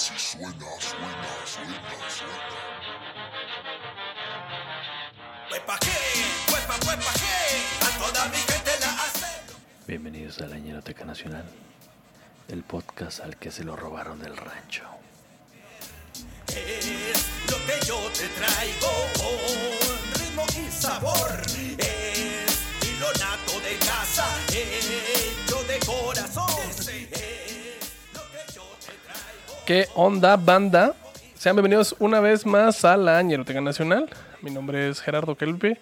Así suena, suena, suena, suena. Huepa qué, huepa, huepa qué, a toda mi gente la hace. Bienvenidos a la Ñeroteca Nacional, el podcast al que se lo robaron del rancho. Es lo que yo te traigo con ritmo y sabor. Es hilo nato de casa, hecho ¿Qué onda, banda? Sean bienvenidos una vez más a la Ñeroteca Nacional. Mi nombre es Gerardo Kelpe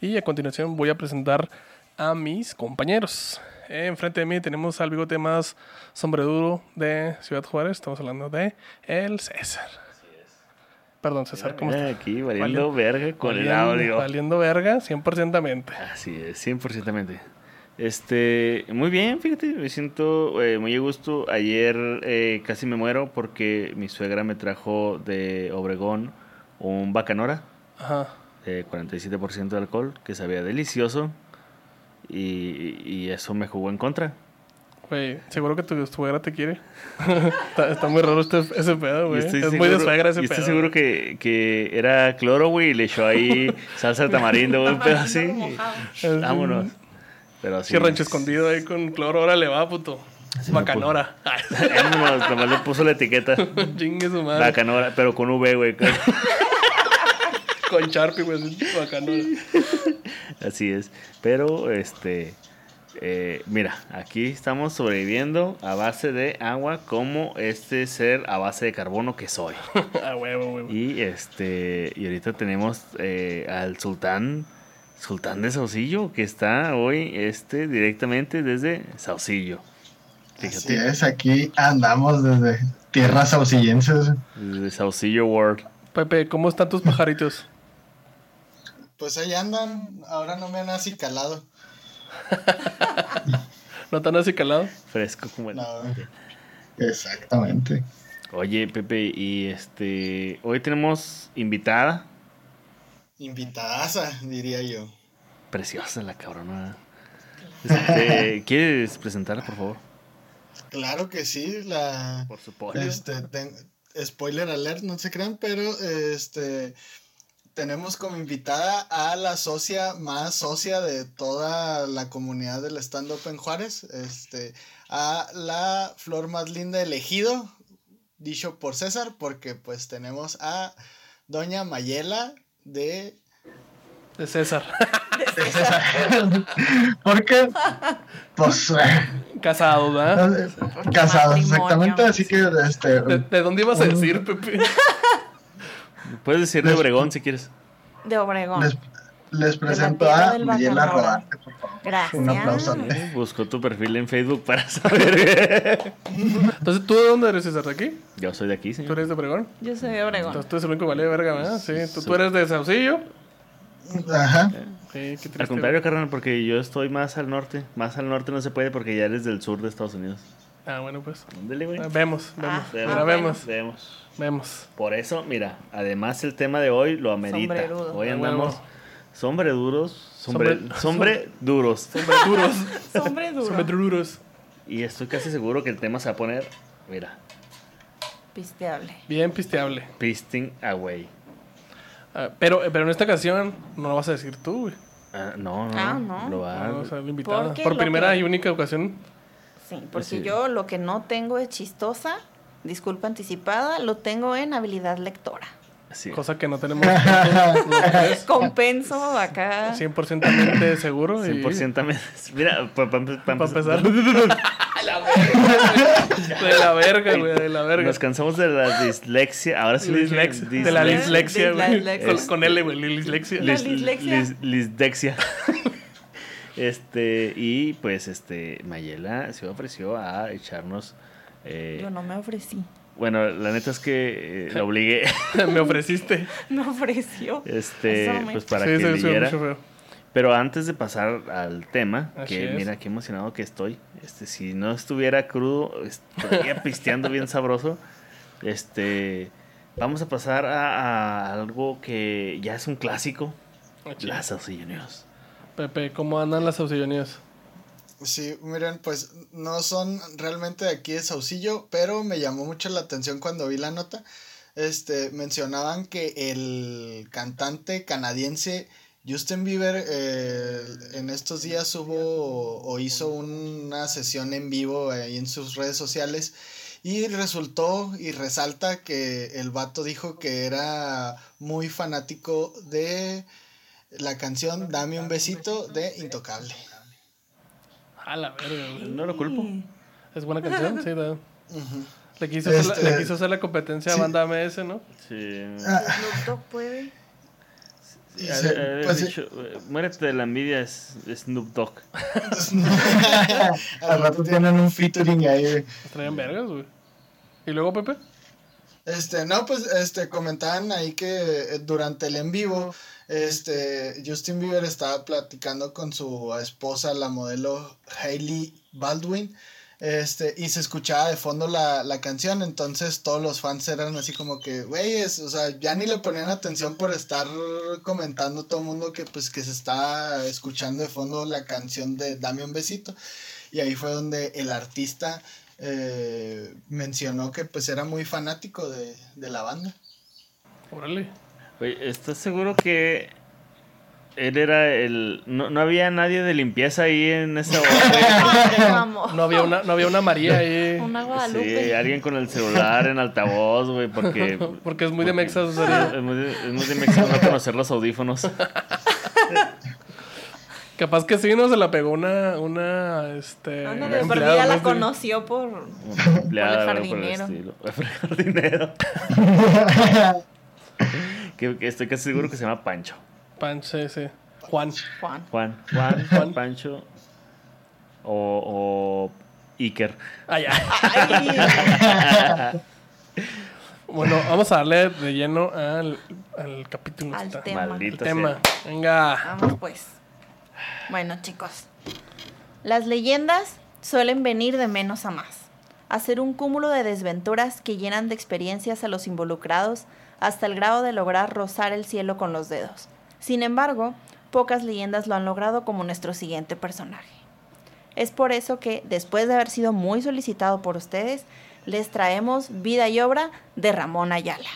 y a continuación voy a presentar a mis compañeros. Enfrente de mí tenemos al bigote más sombreduro de Ciudad Juárez. Estamos hablando de el César. Perdón, César, ¿cómo estás? Aquí valiendo Valiendo- verga con el Valiendo- audio. Valiendo verga, 100%. Así es, 100%. Este, muy bien, fíjate, me siento eh, muy a gusto. Ayer eh, casi me muero porque mi suegra me trajo de Obregón un bacanora Ajá. de 47% de alcohol que sabía delicioso y, y eso me jugó en contra. Güey, seguro que tu suegra te quiere. está, está muy raro este, ese pedo, güey. estoy Es muy de seguro- suegra ese y pedo. estoy seguro que, que era cloro, güey, y le echó ahí salsa de tamarindo, güey, un pedo así. y Vámonos. Pero sí. Sí, rancho escondido ahí con cloro. Ahora le va, puto. Bacanora. Vámonos, nomás le puso la etiqueta. Chingue su madre. Bacanora, pero con V, güey. Con Sharpie, güey. Bacanora. Así es. Pero, este. eh, mira, aquí estamos sobreviviendo a base de agua como este ser a base de carbono que soy. ah, huevo, huevo. Y este. Y ahorita tenemos eh, al sultán. Sultán de Saucillo, que está hoy este, directamente desde Saucillo. Así es, aquí andamos desde tierras auxillenses. Desde Saucillo World. Pepe, ¿cómo están tus pajaritos? Pues ahí andan, ahora no me han acicalado. ¿No tan así calado? Fresco como el. No. Exactamente. Oye, Pepe, y este. Hoy tenemos invitada. Invitadaza, diría yo. Preciosa la cabrona. Este, ¿Quieres presentarla, por favor? Claro que sí, la... Por supuesto. Este, ten- spoiler alert, no se crean, pero este tenemos como invitada a la socia más socia de toda la comunidad del stand-up en Juárez, este, a la flor más linda elegido, dicho por César, porque pues tenemos a Doña Mayela de... De César. de César. porque, pues, Casado, ¿verdad? eh, casados, matrimonio. exactamente, así que, este... ¿De, de dónde ibas a decir, Pepe? Puedes decir de Obregón si quieres. De Obregón. Les, presento a por favor. Gracias. Un aplauso. Buscó tu perfil en Facebook para saber. Entonces, ¿tú de dónde eres, César? ¿De aquí? Yo soy de aquí, ¿Tú señor. eres de Obregón? Yo soy de Obregón. Entonces, tú eres el único que vale verga, ¿verdad? Sí. ¿Tú, tú eres de Saucillo? Ajá. Sí. Al contrario, carnal, porque yo estoy más al norte. Más al norte no se puede porque ya eres del sur de Estados Unidos. Ah, bueno, pues. Ándale, güey. Ah, Vemos, vemos. Ah, Vemos. Ahora vemos, Vemos. vemos. Por eso, mira, además el tema de hoy lo amerita. Sombrerudo. Hoy Ah, andamos huevo. sombreduros, sombre, Sombre- sombre duros. Sombreduros. Sombre duro. Sombreduros. Y estoy casi seguro que el tema se va a poner, mira, Pisteable. Bien pisteable. pisting away. Ah, pero, pero en esta ocasión no lo vas a decir tú, güey. Ah, no, no, Ah, no. Lo va No, o sea, la invitada. Porque Por primera que- y única ocasión. Sí, porque Sí. yo lo que no tengo es chistosa, disculpa anticipada, lo tengo en habilidad lectora. Sí. Cosa que no tenemos nosotros, los tres. Compenso acá. 100% seguro. y- 100% me- Mira, para Para empezar. de la verga, güey, de la verga. Nos cansamos de la dislexia. Ahora sí Dislexia. dis- De la dis- dislexia, güey. Dislexia. Con, con L, güey, dislexia. La dislexia. Lisdexia. Este, y pues, este, Mayela se ofreció a echarnos. eh, Yo no me ofrecí. Bueno, la neta es que eh, la obligué. Me ofreciste. Me ofreció. Este, pues para sí, que leyera. mucho feo. Pero antes de pasar al tema, Así que es. mira qué emocionado que estoy. Este, si no estuviera crudo, estaría pisteando bien sabroso. Este, vamos a pasar a, a algo que ya es un clásico. Ah, Las Saucillo News. Pepe, ¿cómo andan las auxilionías? Sí, miren, pues no son realmente de aquí de Saucillo, pero me llamó mucho la atención cuando vi la nota. Este, mencionaban que el cantante canadiense Justin Bieber eh, en estos días hubo o hizo una sesión en vivo ahí en sus redes sociales y resultó y resalta que el vato dijo que era muy fanático de la canción Dame un besito de Intocable. A la verga, güey. No lo culpo. Es buena canción, sí. da. Le quiso, hacer la, Este- le quiso hacer la competencia Sí. a banda MS, ¿no? Sí. Snoop Dogg puede. Ha- ha pues, dicho, eh, muérete de la envidia, es es Snoop Dogg. Al rato tienen un featuring ahí, güey. Traían vergas, güey. ¿Y luego, Pepe? Este, no, pues, este, comentaban ahí que eh, durante el en vivo, este, Justin Bieber estaba platicando con su esposa, la modelo Hailey Baldwin, este, y se escuchaba de fondo la, la canción, entonces todos los fans eran así como que, güeyes, o sea, ya ni le ponían atención por estar comentando todo el mundo que, pues, que se está escuchando de fondo la canción de Dame un besito, y ahí fue donde el artista eh, mencionó que pues era muy fanático de, de la banda. Órale. Oye, ¿estás seguro que él era el... No, no había nadie de limpieza ahí en esa hora? Vamos. No había una, no había una María ahí. Una Sí, Guadalupe. alguien con el celular en altavoz, güey, porque... Porque es muy de porque- Mexa, sería. Es muy de, es muy de Mexa no conocer los audífonos. Capaz que sí, ¿no? Se la pegó una, una, este... Ándale, pero empleada, ya ¿no? la Sí. conoció por. Empleada, Por el algo por el jardinero. estilo. Por el jardinero. Que, que estoy casi seguro que se llama Pancho. Pan, sí, sí. Juan. Juan. Juan, Juan, Juan. Pancho o, o Iker. Ah, ya. Ay, Bueno, vamos a darle de lleno al, al capítulo. Al Está- tema. El tema. Venga. Vamos pues. Bueno, chicos. Las leyendas suelen venir de menos a más. A ser un cúmulo de desventuras que llenan de experiencias a los involucrados hasta el grado de lograr rozar el cielo con los dedos. Sin embargo, pocas leyendas lo han logrado como nuestro siguiente personaje. Es por eso que, después de haber sido muy solicitado por ustedes, les traemos vida y obra de Ramón Ayala.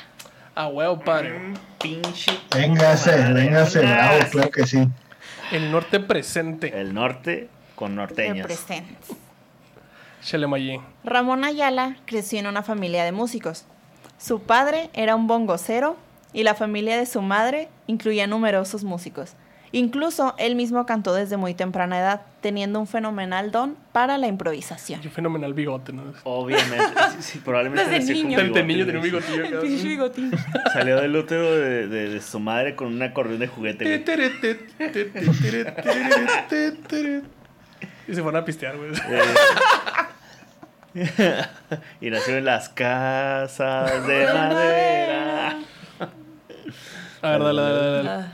A huevo, padre. Pinche. Véngase, véngase, bravo, claro que sí. El norte presente. El norte con norteños. Chelemayé. Ramón Ayala creció en una familia de músicos. Su padre era un bongocero y la familia de su madre incluía numerosos músicos. Incluso él mismo cantó desde muy temprana edad, teniendo un fenomenal don para la improvisación. Qué fenomenal bigote, ¿no? Obviamente. Sí, sí, probablemente Desde niño. El de bigote, niño tenía un bigotillo acá. Pinche bigotín. Salió del útero de, de- de su madre con un acordeón de juguete. Y se fueron a pistear, güey. Y nació en las casas de madera. A ver, dale, dale, dale. Ah.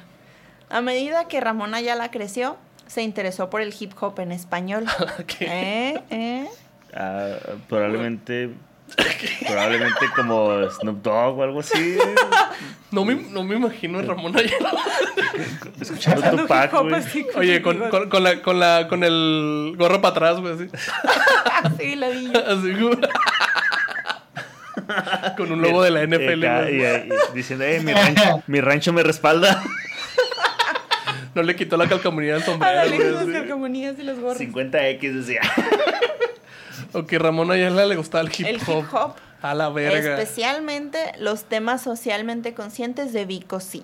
A medida que Ramón Ayala creció, se interesó por el hip hop en español. ¿Eh? ¿Eh? Ah, probablemente. Probablemente como Snoop Dogg o algo así. No me, no me imagino a Ramón Ayala. Escuchando Hip hop güey. Oye, con, con, con la, con, la, con el gorro para atrás, güey, así. Sí, la vi. Así, güey. Con un logo de la NFL, Y güey. y- y diciendo, eh, mi rancho, mi rancho me respalda. No le quitó la calcamonía del A sombrero, las güey. así. calcamonías y los gorros. 50X decía. Ok, Ramón Ayala le gustaba el hip El hop. hip hop. A la verga. Especialmente los temas socialmente conscientes de Vico sí.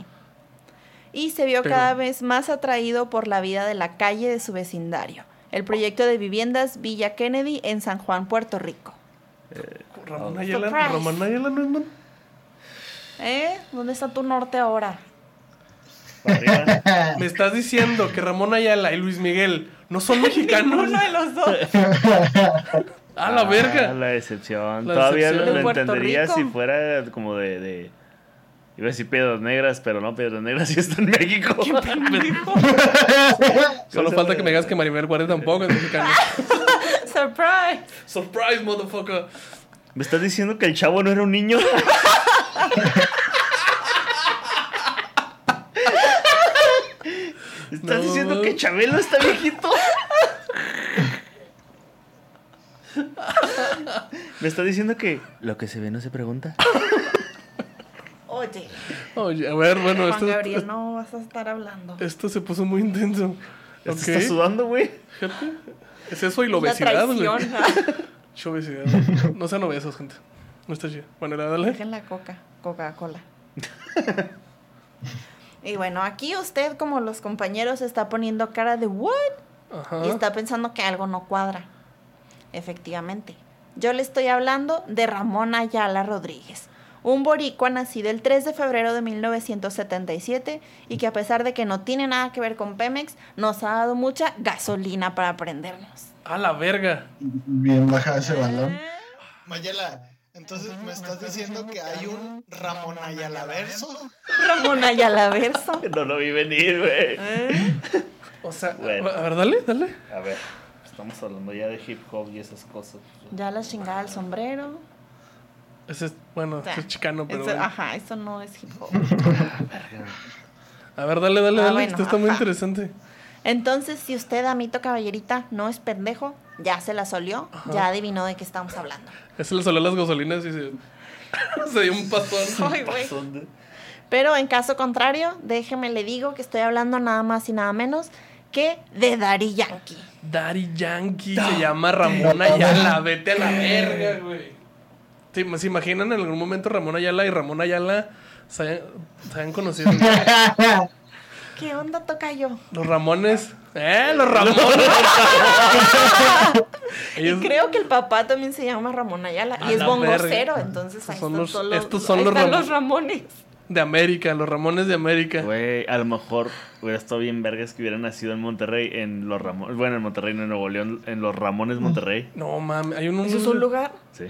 Y se vio Pero- cada vez más atraído por la vida de la calle de su vecindario. El proyecto de viviendas Villa Kennedy en San Juan, Puerto Rico. Ramón Ayala, Surprise. Ramón Ayala no es man- ¿Eh? ¿Dónde está tu norte ahora? Me estás diciendo que Ramón Ayala y Luis Miguel no son mexicanos. Uno de los dos. A la Ah, verga. la decepción. La Todavía decepción. lo, entendería Rico. si fuera como de, de- Iba a decir piedras negras, pero no, piedras negras sí está en México. Solo falta que me digas que Maribel Guardia tampoco es mexicana. Surprise. Surprise, motherfucker. ¿Me estás diciendo que el chavo no era un niño? ¿Estás No. diciendo que Chabelo está viejito? Me está diciendo que lo que se ve no se pregunta. Oye, Oye, a ver, bueno, Juan esto, Gabriel, no vas a estar hablando. esto se puso muy intenso. Ya Ok. se está sudando, güey. Fíjate. Es eso y la obesidad, güey. obesidad. No sean obesos, gente. No está chido. Bueno, dale. Dejen la coca, Coca-Cola. y bueno, aquí usted, como los compañeros, está poniendo cara de ¿what? Ajá. Y está pensando que algo no cuadra. Efectivamente. Yo le estoy hablando de Ramón Ayala Rodríguez, un boricua nacido el 3 de febrero de 1977 y que a pesar de que no tiene nada que ver con Pemex, nos ha dado mucha gasolina para prendernos. A la verga. Bien bajado ese balón. Mayela, entonces me estás diciendo que hay un Ramón Ayala verso. Ramón Ayala verso. No lo vi venir, güey. ¿Eh? O sea, Bueno. a ver, dale, dale. A ver, estamos hablando ya de hip hop y esas cosas. Ya la chingada el sombrero. Ese es, bueno, ese es chicano, pero. Eso- bueno. Ajá, eso no es hip hop. A ver, dale, dale, Ah, dale. bueno, Esto está muy interesante. Entonces, si usted, amito caballerita, no es pendejo, ya se la solió, ya adivinó de qué estamos hablando. Ese le salió las gasolinas y se. se dio un pasón. Ay, de- Pero en caso contrario, déjeme le digo que estoy hablando nada más y nada menos que de Daddy Yankee. Daddy Yankee se llama Ramón Ayala. Vete a la verga, güey. ¿Se, ¿Se imaginan en algún momento Ramón Ayala y Ramón Ayala se hayan, se hayan conocido? ¿Qué onda toca yo? Los Ramones. ¡Eh! ¡Los Ramones! Ellos- Y creo que el papá también se llama Ramón Ayala A y es bongocero, entonces Estos ahí son están los- todos los, estos son ahí los están Ram- los Ramones. De América, los Ramones de América. Güey, a lo mejor hubiera estado bien vergas que hubiera nacido en Monterrey, en los Ramones. Bueno, en Monterrey, no en Nuevo León, en los Ramones Monterrey. No mames, hay un. ¿Eso es un lugar? Sí.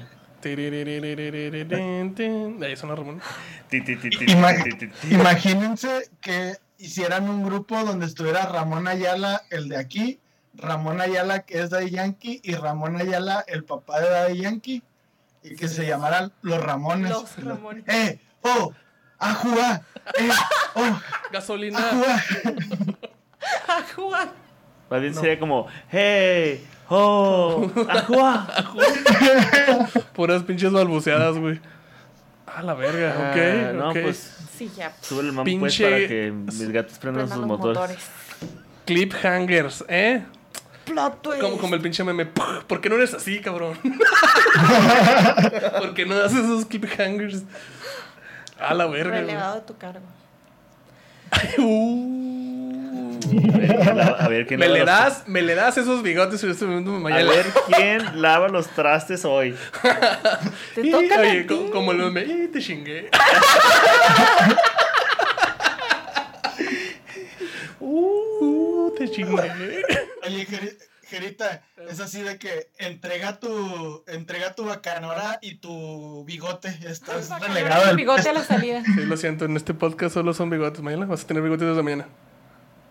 Imagínense que hicieran un grupo donde estuviera Ramón Ayala, el de aquí, Ramón Ayala, que es Daddy Yankee, y Ramón Ayala, el papá de Daddy Yankee, y que se llamaran Los Ramones. Los Ramones. ¡Eh! ¡Oh! ¡Ajua! ¡Eh! ¡Oh! Gasolina. ¡Ajua! Ajua. Más bien sería como, hey, oh, ajua. Puras pinches balbuceadas, güey. A la verga, Ah, ok. no, pues Sí, ya. sube el mambo pues para que mis gatos prendan sus motores. motores. Cliphangers, ¿eh? Plot twist. Como, como el pinche meme. ¿Por qué no eres así, cabrón? ¿Por qué no haces esos cliphangers? A la verga. Relevado de tu cargo. Uh. A ver, la- a ver quién Me lava le los- das, me le das esos bigotes y momento me A ver quién lava los trastes hoy. Te toca oye, a co- ti. como el meme, y te chingué. uh, te chingué. Oye, Jeri- Jerita, es así de que entrega tu, entrega tu bacanora y tu bigote. Estás relegado El bigote a la salida. Sí, lo siento, en este podcast solo son bigotes. Mañana vas a tener bigotes desde mañana.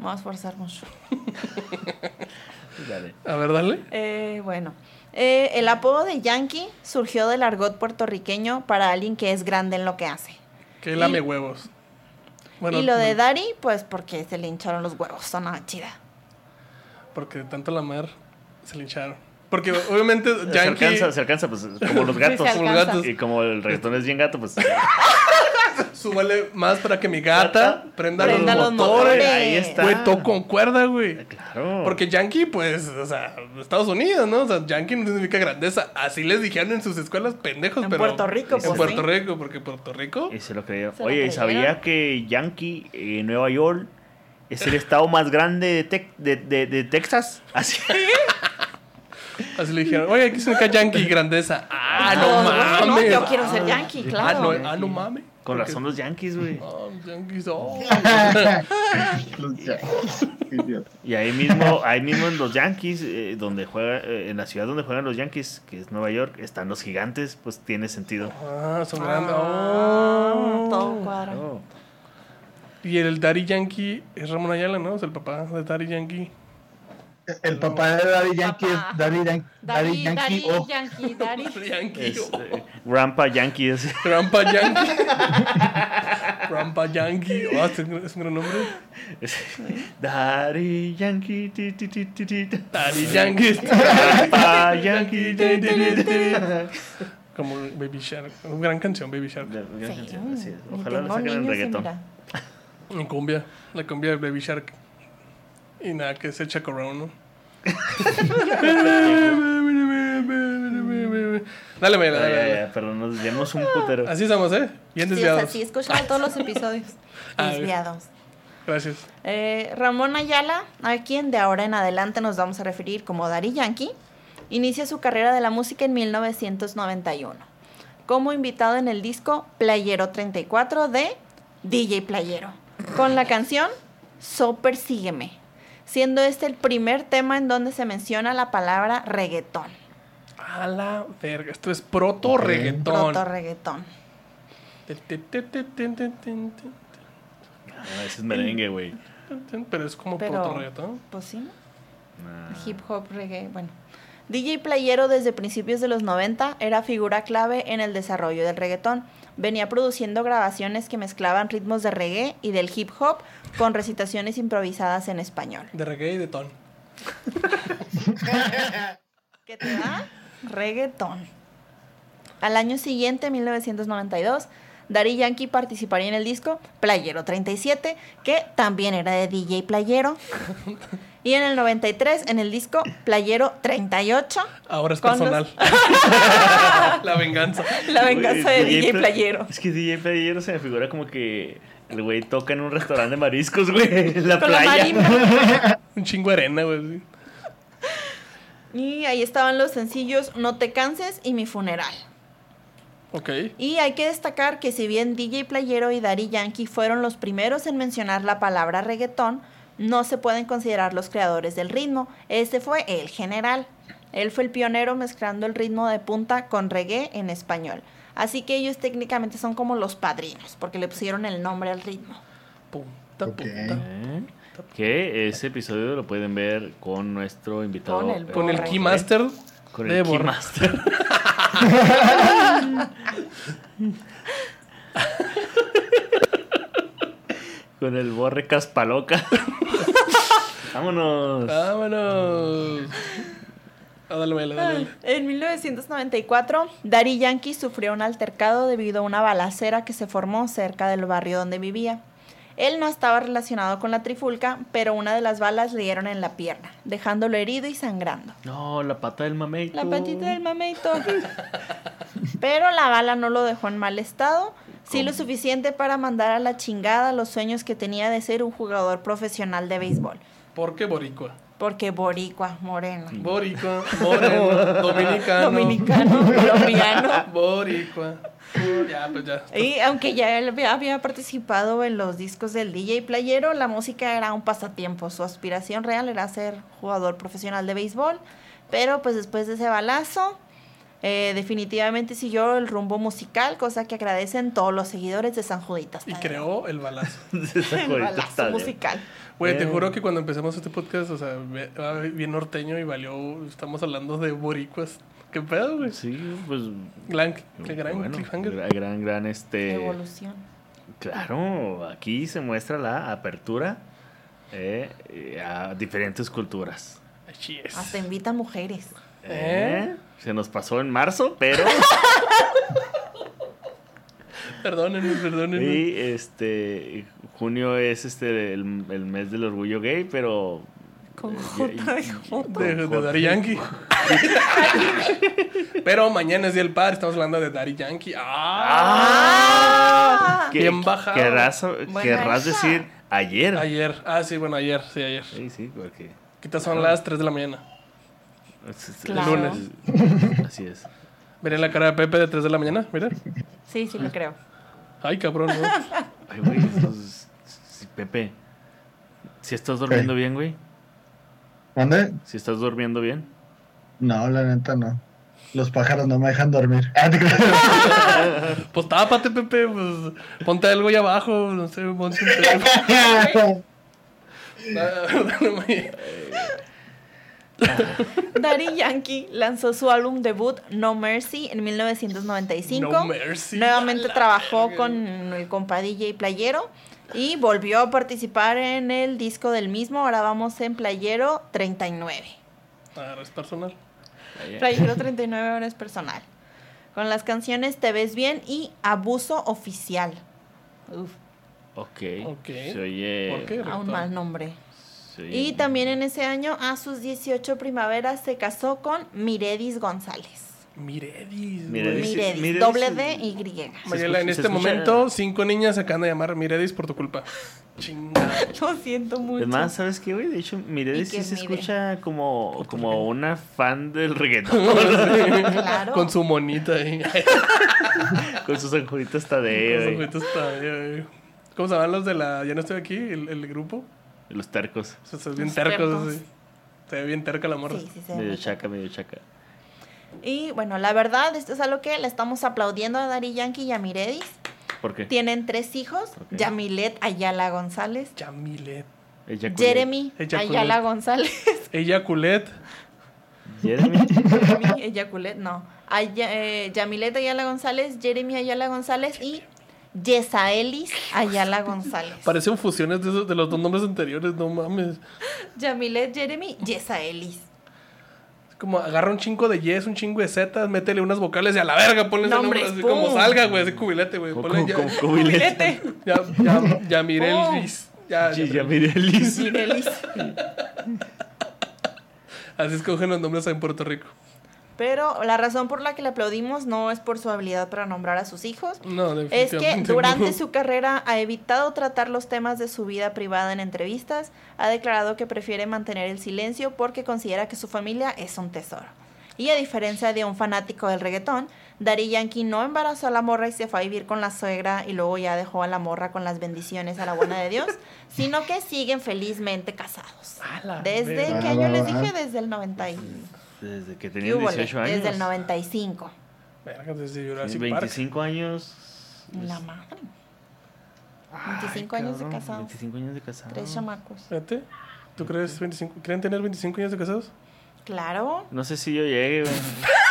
Vamos a esforzar mucho. Dale. A ver, dale. Eh, bueno, Eh, el apodo de Yankee surgió del argot puertorriqueño para alguien que es grande en lo que hace. Que lame huevos. Bueno, y lo de Daddy, pues porque se le hincharon los huevos, sonaba chida. Porque de tanto lamar se le hincharon. Porque obviamente Se Yankee. alcanza, se alcanza, pues como los gatos. se Como los gatos. Y como el reggaetón es bien gato, pues. Súbale más para que mi gata prenda, Prenda los los motores. motores. Ahí está. Güey, todo con cuerda, güey. Claro. Porque Yankee, pues, o sea, Estados Unidos, ¿no? O sea, Yankee no significa grandeza. Así les dijeron en sus escuelas pendejos, En pero. Puerto Rico, En pues, Puerto sí. Rico, porque Puerto Rico. Y se lo. Se lo Oye, ¿y creyeron. sabía que Yankee, en Nueva York, es el estado más grande de, Tex- de, de- de Texas? Así. Así le dijeron, oye, aquí se me cae Yankee grandeza. Ah, no Todos, "Ay, mames. yo quiero ser Yankee, Ah, claro. no, ah, no mames. Con Porque- razón los Yankees, güey. Oh, Yankees, oh. Los Yankees. Qué idiota. Y ahí mismo, ahí mismo en los Yankees, eh, donde juega, eh, en la ciudad donde juegan los Yankees, que es Nueva York, están los gigantes, pues tiene sentido. Ah, son grandes. Ah, Oh. todo cuadra. Oh. Y el Daddy Yankee es Ramón Ayala, ¿no? Es el papá de Daddy Yankee. El papá de Daddy Yankee Papá. es Daddy, Yan- Daddy Daddy, Yankee. Daddy, oh. Yankee, Daddy. Yankee. Es, eh, Grandpa Yankee. es- Grandpa Yankee. Grandpa Yankee. Oh, es un es un gran nombre. es- Daddy Yankee. ti, ti, ti, ti, ti. Daddy Yankee. Grandpa Daddy Yankee. Como Baby Shark. Una gran canción, Baby Shark. De- Sí, así es. Ojalá lo tengo saquen en reggaetón. En cumbia. La cumbia de Baby Shark. Y nada, que se echa corona. Dale, Mela, Ya, dale, ya, dale. ya, pero nos desviamos un putero. Así estamos, ¿eh? Bien Sí, es desviados. así, escuchado todos los episodios. Desviados. Gracias. Eh, Ramón Ayala, a quien de ahora en adelante nos vamos a referir como Daddy Yankee, inicia su carrera de la música en 1991, como invitado en el disco Playero 34 de DJ Playero, con la canción So Persígueme, siendo este el primer tema en donde se menciona la palabra reggaetón, A la verga. Esto es proto reggaetón. proto reggaetón. Ah, ese es merengue, güey. Pero es como Pero- proto reggaetón. Pues sí. Nah. Hip hop, reggae, bueno. DJ Playero desde principios de los 90 era figura clave en el desarrollo del reggaetón. Venía produciendo grabaciones que mezclaban ritmos de reggae y del hip hop con recitaciones improvisadas en español. De reggae y de ton. ¿Qué te da? Reggaetón. Al año siguiente, 1992, Daddy Yankee participaría en el disco Playero 37, que también era de DJ Playero. Y en el 93, en el disco Playero 38, Ahora es los- personal. la venganza. la venganza de DJ Pla- Playero. Es que DJ Playero se me figura como que el güey toca en un restaurante de mariscos, güey, en la Con la playa. Un chingo de arena, güey. Y ahí estaban los sencillos No te canses y Mi funeral. Ok. Y hay que destacar que si bien DJ Playero y Daddy Yankee fueron los primeros en mencionar la palabra reggaetón, no se pueden considerar los creadores del ritmo. Este fue el general. Él fue el pionero mezclando el ritmo de punta con reggae en español. Así que ellos técnicamente son como los padrinos, porque le pusieron el nombre al ritmo. Punta, Ok. punta. ¿Eh? Que ese episodio lo pueden ver con nuestro invitado. Con el eh, Con el. Keymaster. Con de el. Keymaster. Con el borre caspaloca. Vámonos. Vámonos. Ah, dale, dale, dale. En 1994, Daddy Yankee sufrió un altercado debido a una balacera que se formó cerca del barrio donde vivía. Él no estaba relacionado con la trifulca, pero una de las balas le dieron en la pierna, dejándolo herido y sangrando. No, la pata del mameito. La patita del mameito. Pero la bala no lo dejó en mal estado, sí lo suficiente para mandar a la chingada los sueños que tenía de ser un jugador profesional de béisbol. ¿Por qué boricua? Porque boricua, moreno. Boricua, moreno, dominicano. Dominicano, colombiano. Boricua. Ya, pues ya. Y aunque ya él había, había participado en los discos del DJ Playero, la música era un pasatiempo. Su aspiración real era ser jugador profesional de béisbol. Pero pues después de ese balazo, eh, definitivamente siguió el rumbo musical, cosa que agradecen todos los seguidores de San Juditas. Y creó el balazo. el balazo musical. Güey, te juro que cuando empezamos este podcast, o sea, va bien norteño y valió. Estamos hablando de boricuas. ¿Qué pedo, güey? Sí, pues. Gran, qué gran bueno, cliffhanger. gran, gran, gran, este. Evolución. Claro, aquí se muestra la apertura eh, eh, a diferentes culturas. Así es. Hasta invitan mujeres. ¿Eh? Se nos pasó en marzo, pero. Perdónenme, perdónenme. y este. Junio es este el, el mes del orgullo gay, pero. Con eh, J de J. De, de Con Daddy Yankee. Pero mañana es Día del Padre, estamos hablando de Daddy Yankee. ¡Ah! ¡Ah! ¿Qué- Bien bajado. Querrás, querrás decir ayer. Ayer. Ah, sí, bueno, ayer. Sí, ayer. Sí, sí, porque. Ahorita son las 3 de la mañana. Es- Claro. lunes. Así es. Miren la cara de Pepe de 3 de la mañana, mira. Sí, sí lo creo. Ay, cabrón, ¿no? Ay, güey, sí, Pepe. Si estás durmiendo bien, güey. ¿Dónde? Si estás durmiendo bien. No, la neta no. Los pájaros no me dejan dormir. Ah. Pues tápate, Pepe. Pues, ponte algo ahí abajo. No sé, ponte un teléfono. Daddy Yankee lanzó su álbum debut No Mercy en 1995. No Mercy. Nuevamente la trabajó con el compa DJ Playero y volvió a participar en el disco del mismo. Ahora vamos en Playero 39. Ah, es personal. Playero 39 horas personal. Con las canciones Te ves bien y Abuso oficial. Uf, Ok. Ok. Se oye. ¿Por qué? a un mal nombre. Y también en ese año, a sus 18 primaveras, se casó con Miredis González. Miredis. Miredis. Miredis, Miredis doble D y griega. Mayela, en este momento, cinco niñas se acaban de llamar Miredis por tu culpa. Chingada. Lo siento mucho. Es más, ¿sabes qué, güey? De hecho, Miredes ¿Y sí se escucha como, como una fan del reggaetón. claro. Con su monita ahí. con sus anjuritos Con Tadeo. sus y ojitos todavía, ¿Cómo se llaman los de la... Ya no estoy aquí, el, el grupo? Los tercos. O sea, se ve bien Los tercos. tercos. así. Se ve bien terca la morra. Sí, sí, se Medio chaca, medio chaca. Y bueno, la verdad, esto es algo que le estamos aplaudiendo a Dari Yankee y a Miredis. ¿Por qué? Tienen tres hijos: Ok. Yamilet Ayala González, Yamilet. Jeremy. Ayala González, Ella Culet. Jeremy. Jeremy Eyaculet, no, Aya- eh, Yamilet Ayala González, Jeremy Ayala González y Yesaelis Ayala González. Parecen fusiones de, esos- de los dos nombres anteriores, no mames. Yamilet, Jeremy, Yesaelis. Es como agarra un chingo de yes, un chingo de zetas, métele unas vocales y a la verga ponle ese nombre Nombres, así como salga, güey, así cubilete, güey. Ponle ya, cubilete. ya, ya, ya miré el Pum. ris. Ya. Mirelis. Así escogen los nombres en Puerto Rico. Pero la razón por la que le aplaudimos no es por su habilidad para nombrar a sus hijos, No, Es que durante no. su carrera ha evitado tratar los temas de su vida privada en entrevistas, ha declarado que prefiere mantener el silencio porque considera que su familia es un tesoro. Y a diferencia de un fanático del reggaetón, Daddy Yankee no embarazó a la morra y se fue a vivir con la suegra y luego ya dejó a la morra con las bendiciones a la buena de Dios, sino que siguen felizmente casados. ¿Desde qué año les dije? Desde el 90 y... Desde que ¿Qué tenía húbole? 18 años. Desde el 95. Verga, desde Jurassic Park. 25 años. La madre. Ay, 25 años de cabrón, casados. 25 años de casados. Tres chamacos. Fíjate, ¿tú crees 25? ¿Creen tener 25 años de casados? Claro. No sé si yo llegue, güey.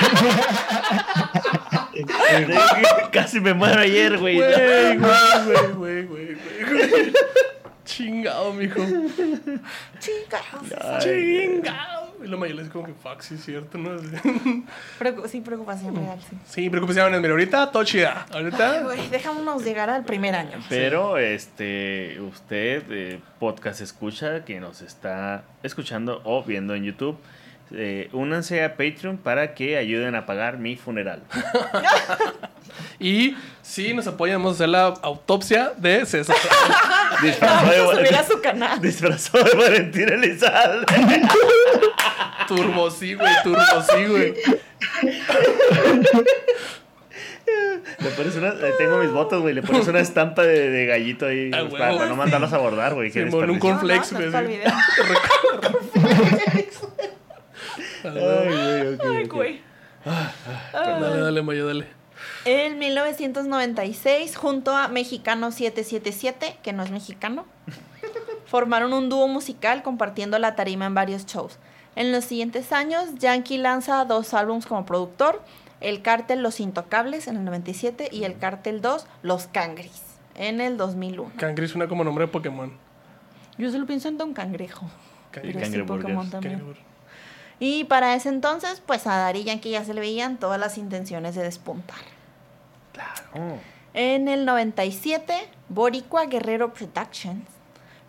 Casi me muero ayer, güey. Güey, güey, güey, güey, güey, güey. Chingado, mijo. Chicas. Chingado. Y la Mayela es como que, fuck, sí es cierto, ¿no? Preocu- sí, preocupación real, sí. Sí, preocupaciones. Mira, ahorita todo chida. Ay, Ahorita. güey, déjanos llegar al primer año. Pero este, usted, eh, podcast escucha, que nos está escuchando o viendo en YouTube, eh, únanse a Patreon para que ayuden a pagar mi funeral. Y si nos apoyan, vamos a hacer la autopsia de César. Disfrazado Vamos a subir a de, su canal. disfrazado de Valentín Elizalde. Turbo sí, güey, turbo sí, güey. Le pones una, eh, tengo mis botas, güey. Le pones una estampa de, de gallito ahí Ah, pues, para, no mandarlas a bordar, güey. Simón, un cornflakes, No, no, güey. no, sí. Ay, güey, güey. Dale, dale, Maya, dale. En 1996, junto a Mexicano 777, que no es mexicano, formaron un dúo musical compartiendo la tarima en varios shows. En los siguientes años, Yankee lanza dos álbumes como productor, el Cártel Los Intocables en el 97 y el Cártel 2 Los Cangris en el 2001. Cangri suena como nombre de Pokémon. Yo solo pienso en Don Cangrejo. Cangri- Pero sí, Cangreburgers. Pokémon también. Cangri- Y para ese entonces, pues a Dari Yankee ya se le veían todas las intenciones de despuntar. Oh. En el 97, Boricua Guerrero Productions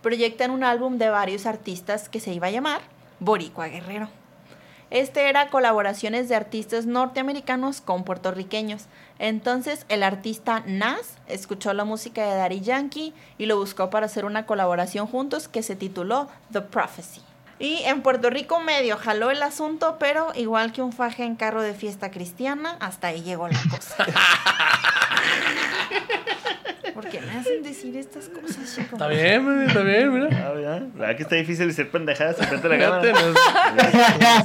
proyectan un álbum de varios artistas que se iba a llamar Boricua Guerrero. Este era colaboraciones de artistas norteamericanos con puertorriqueños. Entonces el artista Nas escuchó la música de Daddy Yankee y lo buscó para hacer una colaboración juntos que se tituló The Prophecy. Y en Puerto Rico medio jaló el asunto, pero igual que un faje en carro de fiesta cristiana, hasta ahí llegó la cosa. ¿Por qué me hacen decir estas cosas, chicos? Está bien, está bien, mira. Ah, ¿verdad? ¿Verdad que está difícil decir pendejadas frente a la cámara?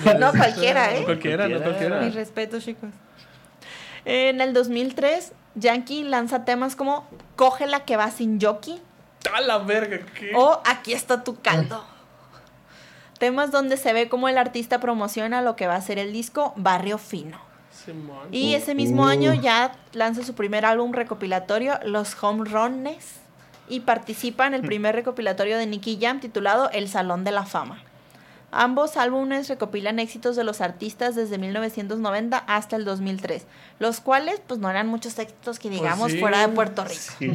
no, No cualquiera, ¿eh? no cualquiera, no cualquiera. Mis respetos, chicos. En el 2003, Yankee lanza temas como Coge la que va sin jockey A la verga, ¿qué? o Aquí está tu caldo. Temas donde se ve cómo el artista promociona lo que va a ser el disco Barrio Fino. Simón. Y ese mismo año ya lanza su primer álbum recopilatorio, Los Home Runs, y participa en el primer recopilatorio de Nicky Jam titulado El Salón de la Fama. Ambos álbumes recopilan éxitos de los artistas desde 1990 hasta el 2003, los cuales pues no eran muchos éxitos que digamos sí. fuera de Puerto Rico, Sí.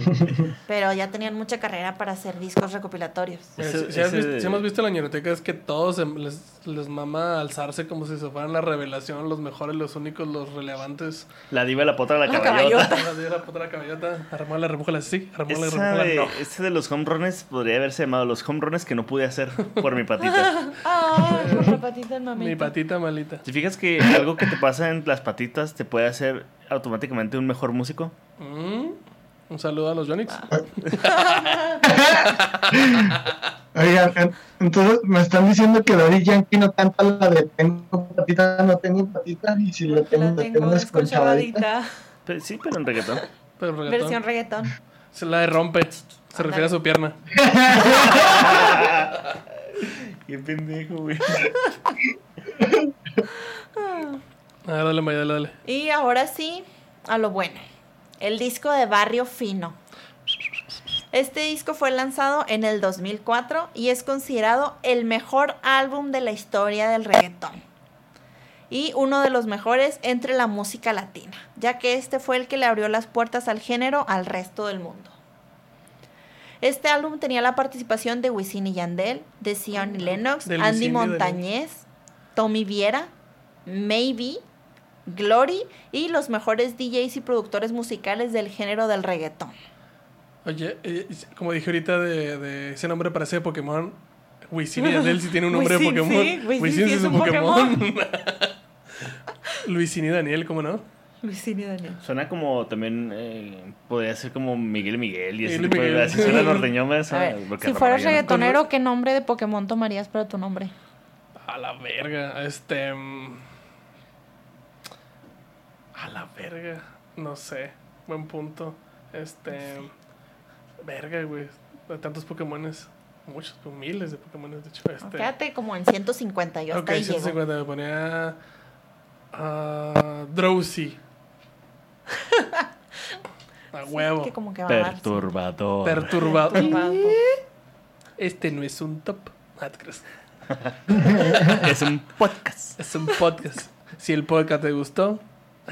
pero ya tenían mucha carrera para hacer discos recopilatorios. Ese- si, si has ese- visto- si hemos visto en la ñeroteca es que todos em- les, les mama alzarse como si se fueran la revelación, los mejores, los únicos, los relevantes. La diva, la potra, la La caballota. caballota. La de la puta caballota, armala, remújala así, armala, Esa remújala, no. ese de los home runs podría haberse llamado los home runs que no pude hacer por mi patita. Ah, por la patita mamita. Mi patita malita. ¿Te fijas que algo que te pasa en las patitas te puede hacer automáticamente un mejor músico? Mm, Un saludo a los Yonix. Oigan, en- entonces me están diciendo que Daddy Yankee no canta la de tengo patita, no tengo patita, y si la tengo, La la tengo tengo desconchavadita. desconchavadita. Pe- Sí, pero en reggaetón. Pero reggaetón. Versión reggaetón. Se la de rompe. Se refiere a su pierna. Qué pendejo, güey. Dale, dale, dale. Y ahora sí, a lo bueno. El disco de Barrio Fino. Este disco fue lanzado en el 2004 y es considerado el mejor álbum de la historia del reggaetón. Y uno de los mejores entre la música latina, ya que este fue el que le abrió las puertas al género al resto del mundo. Este álbum tenía la participación de Wisin y Yandel, de Sion y Lennox, Andy Montañez, Tommy Viera, Maybe, Glory y los mejores DJs y productores musicales del género del reggaetón. Oye, eh, como dije ahorita de, de ese nombre parece de Pokémon. Wisin y Yandel sí tiene un nombre Wisin, de Pokémon. sí, Wisin sí es un Luisín y Daniel, ¿cómo no? Wisin y Daniel. Suena como también, eh, podría ser como Miguel Miguel y ese Miguel tipo de Miguel. suena norteño, A ver, si fueras reggaetonero, ¿qué nombre de Pokémon tomarías para tu nombre? A la verga. Este. mm, A la verga. No sé. Buen punto. Este. Verga, güey. Hay tantos Pokémones. Muchos, pues, miles de Pokémones, de hecho. Este. Quédate como en 150, yo ok, hasta ahí llego. 150. Me ponía. ah, Drowsy. A Sí, huevo. que como que va a dar, sí. Perturbador. Perturbado. Perturbado. Este no es un top. Ah, es un podcast. Es un podcast. Si el podcast te gustó,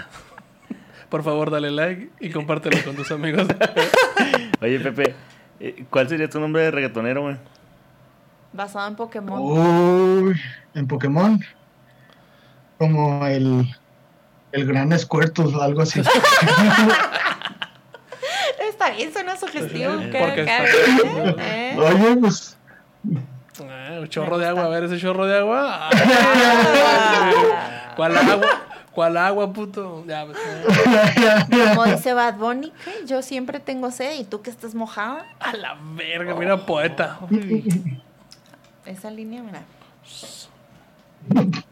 por favor dale like y compártelo con tus amigos. Oye, Pepe, eh, ¿cuál sería tu nombre de reggaetonero, güey? Basado en Pokémon. Uy, en Pokémon. Como el, el gran Squirtle o algo así. Está bien, suena sugestivo. Sí, ¿qué- porque qué- está- ¿Eh? Oye, pues. Ah, un chorro de agua, a ver ese chorro de agua. Ah. ¿Cuál agua? ¿Cuál agua, puto? Ya, pues, Como dice Bad Bunny, ¿qué? yo siempre tengo sed y tú que estás mojada. a la verga, mira, poeta. Esa línea, mira.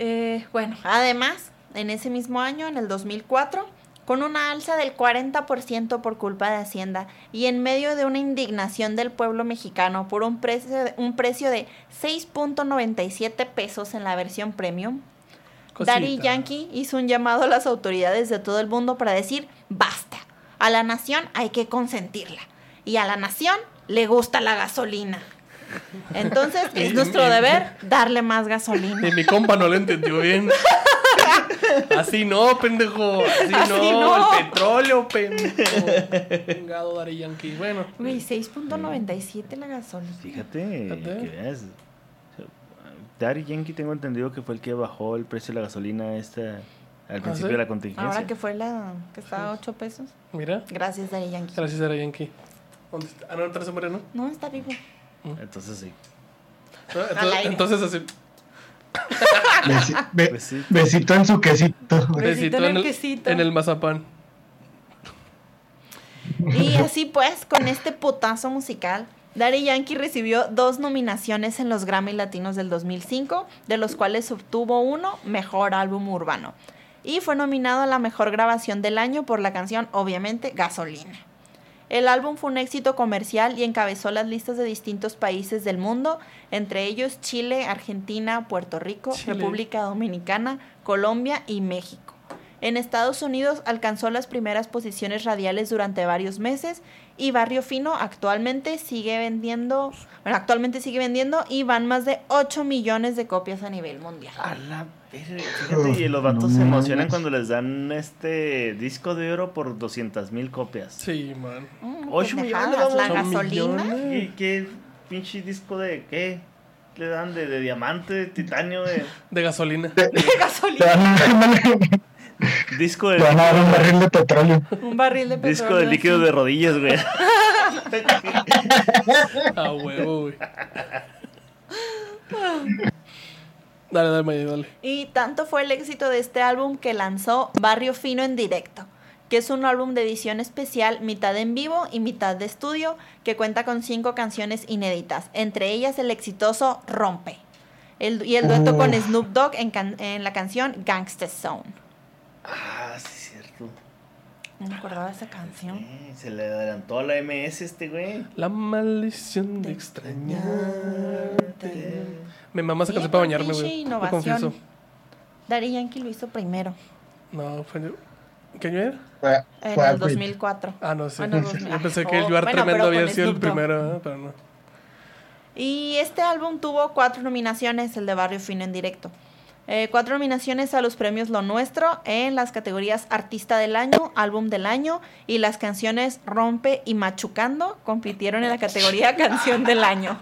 Eh, bueno, además, en ese mismo año, en el 2004, con una alza del 40% por culpa de Hacienda y en medio de una indignación del pueblo mexicano por un precio de, un precio de 6.97 pesos en la versión premium, Cosita. Daddy Yankee hizo un llamado a las autoridades de todo el mundo para decir basta. A la nación hay que consentirla. Y a la nación le gusta la gasolina. Entonces es nuestro deber darle más gasolina. Y mi compa no lo entendió bien. Así no, pendejo. Así, Así no, no. El petróleo, pendejo. Chingado Daddy Yankee. Bueno. Güey, 6.97 la gasolina. Fíjate, Fíjate. que veas. Daddy Yankee tengo entendido que fue el que bajó el precio de la gasolina esta, al principio sí? de la contingencia. Ahora que fue la que estaba a 8 pesos. Mira. Gracias, Daddy Yankee. Gracias, Daddy Yankee. ¿Dónde está? Ah, no, no se muere, ¿no? No, está vivo. Entonces sí. Entonces, aire. entonces así. Besi- be- sí. besito en su quesito. Besito en el el, quesito. en el mazapán. Y así pues, con este putazo musical, Daddy Yankee recibió dos nominaciones en los Grammy Latinos del 2005, de los cuales obtuvo uno, Mejor Álbum Urbano. Y fue nominado a la Mejor Grabación del Año por la canción, obviamente, Gasolina. El álbum fue un éxito comercial y encabezó las listas de distintos países del mundo, entre ellos Chile, Argentina, Puerto Rico, Chile. República Dominicana, Colombia y México. En Estados Unidos alcanzó las primeras posiciones radiales durante varios meses y Barrio Fino actualmente sigue vendiendo, bueno, actualmente sigue vendiendo y van más de 8 millones de copias a nivel mundial. A la verga, Fíjate, y los vatos se emocionan cuando les dan este disco de oro por 200 mil copias. Sí, man. Mm, Ocho pendejadas, millones, la vamos. gasolina. Millones. ¿Y qué pinche disco de qué? ¿Le dan de, de diamante, de titanio, de De gasolina. De Te gasolina. disco de te van a dar un barril de petróleo. Un barril de petróleo. disco de líquido de rodillas, güey? A huevo, güey. Dale, dale, Maya, dale. Y tanto fue el éxito de este álbum que lanzó Barrio Fino en directo, que es un álbum de edición especial, mitad en vivo y mitad de estudio, que cuenta con cinco canciones inéditas, entre ellas el exitoso Rompe. El- y el dueto con. Snoop Dogg en, can- en la canción Gangsta Zone. Ah, sí, es cierto. No me acordaba de esa canción. Se le adelantó a la MS este güey. La maldición de extrañarte. Me mama esa canción para bañarme, pinche güey. Lo confieso. Daddy Yankee lo hizo primero, No, fue. ¿Qué año era? Fue, en el Aquit. 2004. Ah, no sé. Ah, no, 2000. Yo pensé Ah, que el Yuar bueno, Tremendo había sido el primero, ¿eh? pero no. Y este álbum tuvo cuatro nominaciones, el de Barrio Fino en directo. Eh, cuatro nominaciones a los premios Lo Nuestro en las categorías Artista del Año, Álbum del Año y las canciones Rompe y Machucando compitieron en la categoría Canción del Año.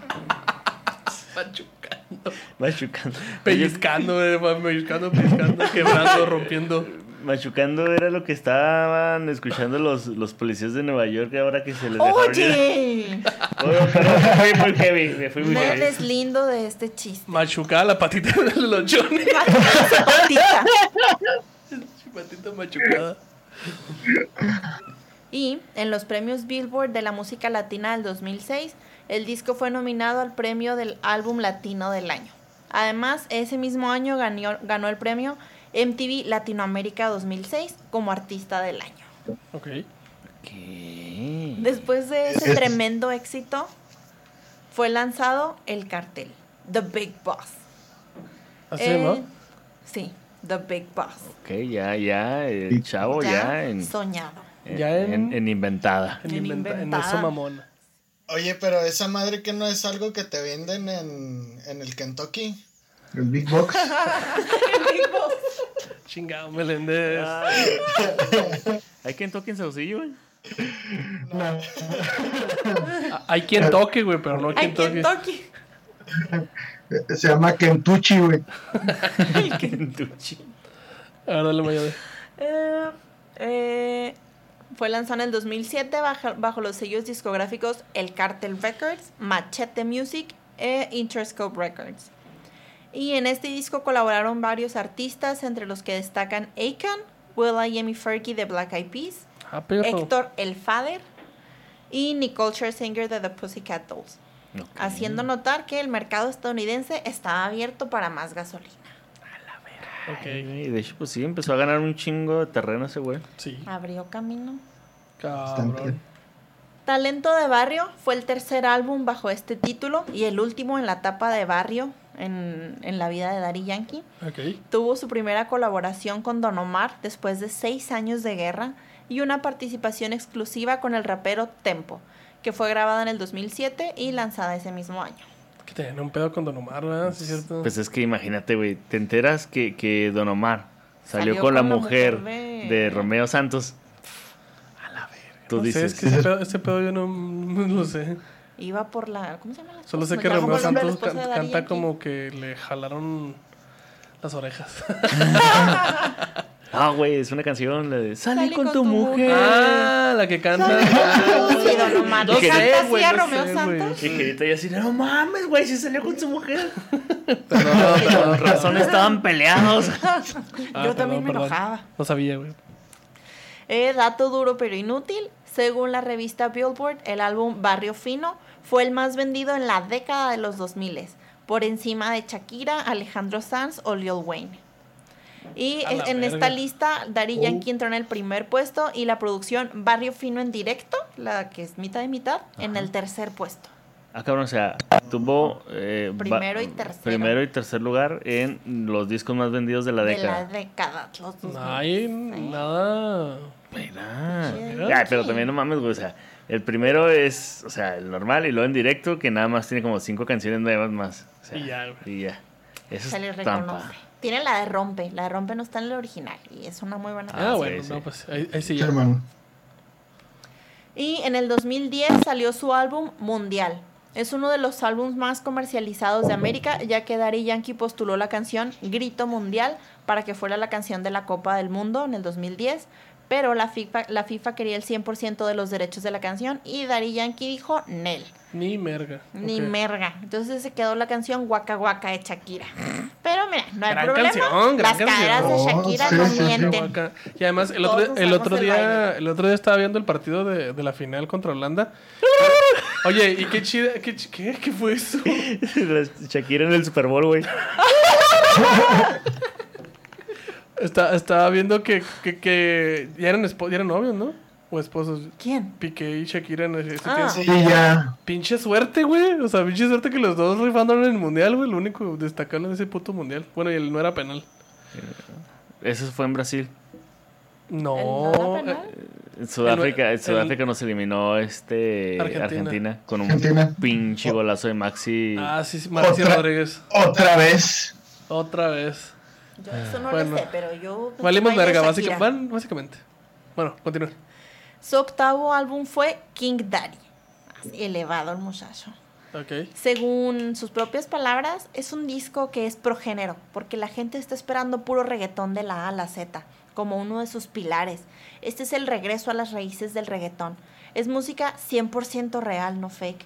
Machucando. Machucando. Pellizcando, güey. Pellizcando, pellizcando, quebrando, rompiendo. Machucando era lo que estaban escuchando los, los policías de Nueva York ahora que se les. Oye, Oye, pero me fui muy heavy, me fui muy no heavy. eres lindo de este chiste. Machucada la patita de los Johnny. Patita. Patita machucada. Y en los premios Billboard de la música latina del 2006, el disco fue nominado al premio del álbum latino del año. Además, ese mismo año ganó, ganó el premio MTV Latinoamérica 2006 como artista del año. Ok. ¿Qué? Después de ese Es- tremendo éxito, fue lanzado El Cartel, The Big Boss. ¿Así, Eh, no? Sí, The Big Boss. Ok, ya, ya, el chavo ya, en, soñado. en, Ya en- en- en inventada. En, en inventa- en inventada. eso mamón. Oye, pero esa madre que no es algo que te venden en, en el Kentucky. El Big Box. Big Boss. Chingado, Meléndez. ¿Hay quien toque en Saucillo, güey? Ah, Hay quien toque, güey, pero no Ay, quien toque. Kentucky. Se llama Kentucky, güey. Kentucky. A ver, dale, Maya. Eh, eh, fue lanzado en el 2007 bajo, bajo los sellos discográficos El Cartel Records, Machete Music e Interscope Records. Y en este disco colaboraron varios artistas, entre los que destacan Akon, Will.i.am y Fergie de Black Eyed Peas, Ah. Héctor El Fader y Nicole Scherzinger de The Pussycat Dolls, haciendo notar que el mercado estadounidense estaba abierto para más gasolina. Ok. Y de hecho, pues sí, empezó a ganar un chingo de terreno ese güey. Sí, Abrió camino. cabrón. Talento de Barrio fue el tercer álbum bajo este título y el último en la etapa de Barrio en, en la vida de Daddy Yankee. Ok. Tuvo su primera colaboración con Don Omar después de seis años de guerra y una participación exclusiva con el rapero Tempo, que fue grabada en el 2007 y lanzada ese mismo año. Que tenían un pedo con Don Omar, ¿verdad? Sí, es cierto. Pues es que imagínate, güey, te enteras que, que Don Omar salió, Salió con, la con la mujer, mujer de- de... Romeo Santos. A la verga. Tú no sé, dices, es que ese pedo, ese pedo yo no, no lo sé. Iba por la... ¿Cómo se llama? la Solo sé que Romeo Santos can- canta como que le jalaron las orejas. ah, güey, es una canción, la de Salí Salí con, con tu tu mujer. ah, la que canta. Omar. No ¿Le sé, güey, a no Romeo sé, güey. Santos? Y que ahorita ya así, no mames, güey, si salió con su mujer. Perdón, Con razón estaban peleados. Ah, Yo también perdón, me perdón. enojaba. No sabía, güey. Eh, dato duro pero inútil. Según la revista Billboard, el álbum Barrio Fino fue el más vendido en la década de los 2000 por encima de Shakira, Alejandro Sanz o Lil Wayne. Y la en verga. esta lista, Daddy Oh. Yankee entró en el primer puesto y la producción Barrio Fino en directo, la que es mitad de mitad, en el tercer puesto. Ah, cabrón, o sea, tuvo... eh, Primero y tercero. Primero y tercer lugar en los discos más vendidos de la De década. la década. Los dos No hay nada. Mira. Sí. Ay, pero también no mames, güey. O sea, el primero es, o sea, el normal y luego en directo, que nada más tiene como cinco canciones nuevas más. O sea, Y ya, güey. Y ya. Eso Se le es trampa. Tiene la de Rompe. La de Rompe no está en el original. Y es una muy buena Ah, canción. bueno, sí, no, sí. pues ahí, ahí sí hermano. Y en el 2010 salió su álbum Mundial. Es uno de los álbumes más comercializados de América, ya que Daddy Yankee postuló la canción Grito Mundial para que fuera la canción de la Copa del Mundo en el 2010, pero la FIFA, la FIFA quería el 100% de los derechos de la canción y Daddy Yankee dijo Nel, Ni merga. ni merga. Entonces se quedó la canción Waka Waka de Shakira. Pero mira, no hay Gran problema. canción, gran Las caderas de canción. Shakira Oh, no sí, sí, sí. mienten. Y además, el Todos otro, el otro día, el otro día estaba viendo el partido de, de la final contra Holanda. Oye, y qué chida, qué, qué, qué fue eso? Shakira en el Super Bowl, güey. Está, estaba viendo que, que, que ya eran espo- ya eran novios, ¿no? O esposos. ¿Quién? Piqué y Shakira en ese Ah. tiempo. Sí, ya. Pinche suerte, güey. O sea, pinche suerte que los dos rifaron en el mundial, güey. Lo único destacable de ese puto mundial. Bueno, y el no era penal. Eso fue en Brasil. No. ¿El no era penal? eh, En Sudáfrica, El- en Sudáfrica nos eliminó este Argentina. Argentina, con un Argentina. pinche golazo de Maxi. ah, sí, sí. Otra- Rodríguez. Otra vez. Otra vez. Yo eso no Bueno. lo sé, pero yo... Valimos verga, Shakira. básica- van- básicamente. Bueno, continúa. Su octavo álbum fue King Daddy. Así, elevado el muchacho. Ok. Según sus propias palabras, es un disco que es progénero, porque la gente está esperando puro reggaetón de la A a la Z, como uno de sus pilares. Este es el regreso a las raíces del reggaetón. Es música 100% real, no fake.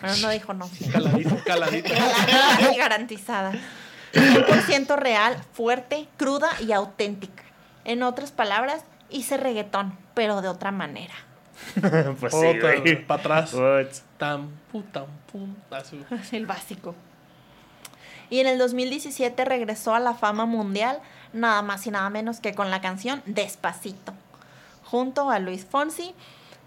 Bueno, no dijo no caladito. y garantizada. 100% real, fuerte, cruda y auténtica. En otras palabras, hice reggaetón, pero de otra manera. pues sí, güey. Para atrás. Tam, pu, tam, pum. El básico. Y en el 2017 regresó a la fama mundial, nada más y nada menos que con la canción Despacito, junto a Luis Fonsi.